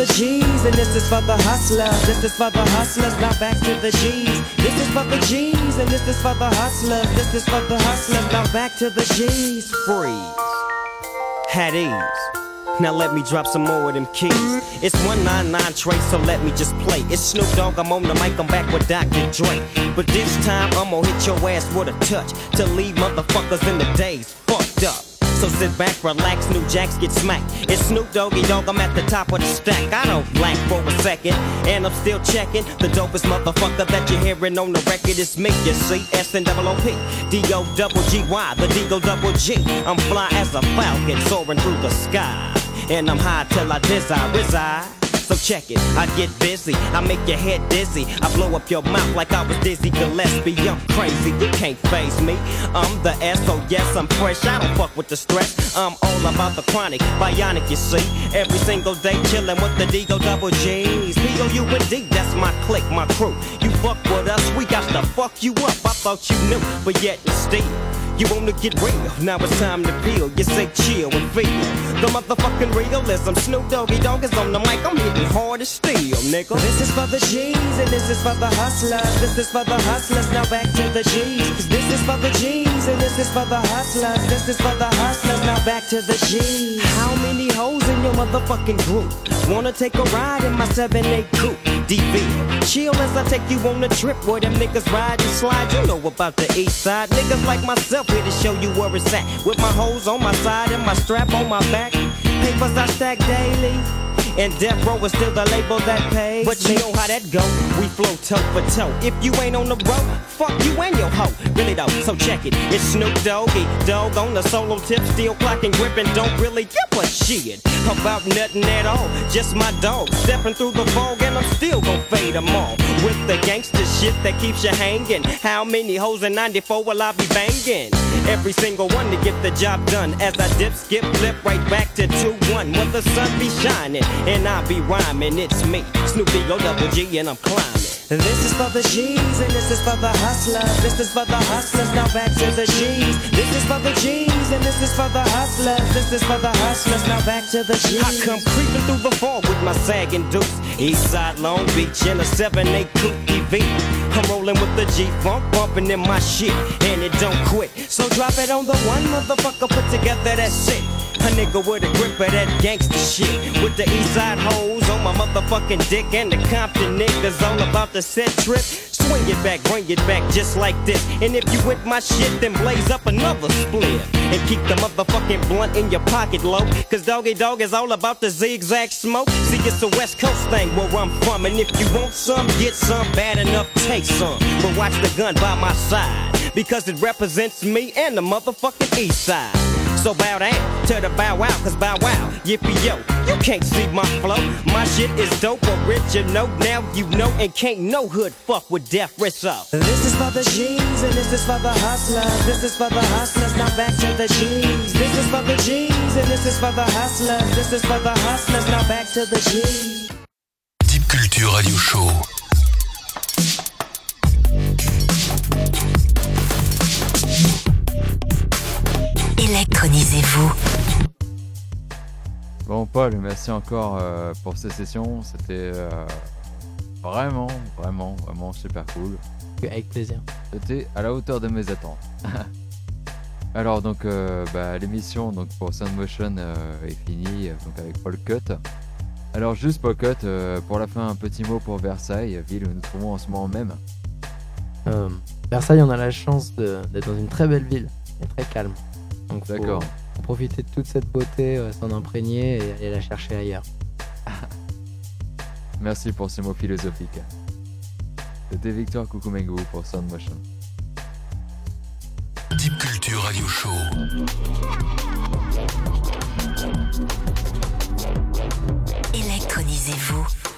Speaker 7: the
Speaker 8: G's, and this is for the hustlers. This is for the hustlers, now back to the G's. This is for the G's, and this is for the hustlers. This is for the hustlers, now back to the G's. Freeze. Had ease. Now let me drop some more of them keys. It's 199 Trey, so let me just play. It's Snoop Dogg, I'm on the mic, I'm back with Dr. Dre. But this time, I'ma hit your ass with a touch to leave motherfuckers in the days fucked up. So sit back, relax, new jacks get smacked. It's Snoop Doggy Dogg, I'm at the top of the stack. I don't lack for a second, and I'm still checking. The dopest motherfucker that you're hearing on the record is me, you see. S and double OP, D O double G Y, the D O double G. I'm fly as a falcon, soaring through the sky. And I'm high till I desire reside. So check it, I get busy, I make your head dizzy. I blow up your mouth like I was Dizzy Gillespie. I'm crazy, you can't phase me. I'm the S, so yes, I'm fresh. I don't fuck with the stress. I'm all about the chronic, bionic, you see. Every single day chillin' with the Digo double G's. P-O-U-N-D, that's my clique, my crew. You fuck with us, we got to fuck you up. I thought you knew, but yet and still. You wanna get real, now it's time to feel. You say chill and feel the motherfucking realism. Snoop Doggy Dogg is on the mic, I'm hitting hard as steel, nigga. This is for the G's and this is for the hustlers. This is for the hustlers, now back to the G's. 'Cause this is for the G's and this is for the hustlers. This is for the hustlers, now back to the G's. How many hoes in your motherfucking group? Wanna take a ride in my 7-8 coupe? DV. Chill as I take you on a trip where them niggas ride and slide. You know about the east side. Niggas like myself here to show you where it's at. With my hoes on my side and my strap on my back. Papers I stack daily. And death row is still the label that pays. But you know how that go. We flow toe for toe. If you ain't on the road, fuck you and your hoe. Really though, so check it. It's Snoop Doggy Dog on the solo tip, still clocking, gripping. Don't really give a shit about nothing at all. Just my dog stepping through the fog, and I'm still gon' fade them all with the gangster shit that keeps you hanging. How many hoes in '94 will I be banging? Every single one to get the job done. As I dip, skip, flip right back to 2-1. When the sun be shining and I be rhyming, it's me, Snoopy O double G, and I'm climbing. This is for the G's and this is for the hustlers. This is for the hustlers. Now back to the G's. This is for the G's and this is for the hustlers. This is for the hustlers. Now back to the G's. I come creeping through the fall with my sagging deuce. East side Long Beach in a 7-8 coupe EV. I'm rolling with the G-Funk, bumping in my shit, and it don't quit. So drop it on the one motherfucker, put together that shit. A nigga with a grip of that gangster shit. With the east side hoes on my motherfucking dick, and the Compton niggas all about the set trip. Swing it back, bring it back just like this. And if you with my shit, then blaze up another split. And keep the motherfucking blunt in your pocket low. Cause Doggy Dog is all about the zigzag smoke. See, it's a West Coast thing where I'm from. And if you want some, get some. Bad enough, take some. But watch the gun by my side. Because it represents me and the motherfucking east side. So bow down to the bow wow, cause bow wow, yippee yo, you can't see my flow. My shit is dope, original, now you know, and can't no hood fuck with death wrist up. This is for the G's, and this is for the hustlers. This is for the hustlers, now back to the G's. This is for the G's, and this is for the hustlers. This is for the hustlers, now back to the G's.
Speaker 1: Deep Culture Radio Show.
Speaker 6: Électronisez-vous.
Speaker 3: Bon, Paul, merci encore euh, pour cette session. C'était euh, vraiment, vraiment, vraiment super cool.
Speaker 4: Avec plaisir.
Speaker 3: C'était à la hauteur de mes attentes. Alors donc euh, bah, l'émission donc pour Sound Motion euh, est finie donc avec Paul Cut. Alors juste Paul Cut euh, pour la fin un petit mot pour Versailles, ville où nous nous trouvons en ce moment même.
Speaker 4: Euh, Versailles, on a la chance de- d'être dans une très belle ville et très calme. Donc
Speaker 3: D'accord.
Speaker 4: faut profiter de toute cette beauté, euh, s'en imprégner et aller la chercher ailleurs.
Speaker 3: Merci pour ces mots philosophiques. C'était Victor Kukumengu pour Sound Motion.
Speaker 1: Deep Culture Radio Show.
Speaker 6: Électronisez-vous.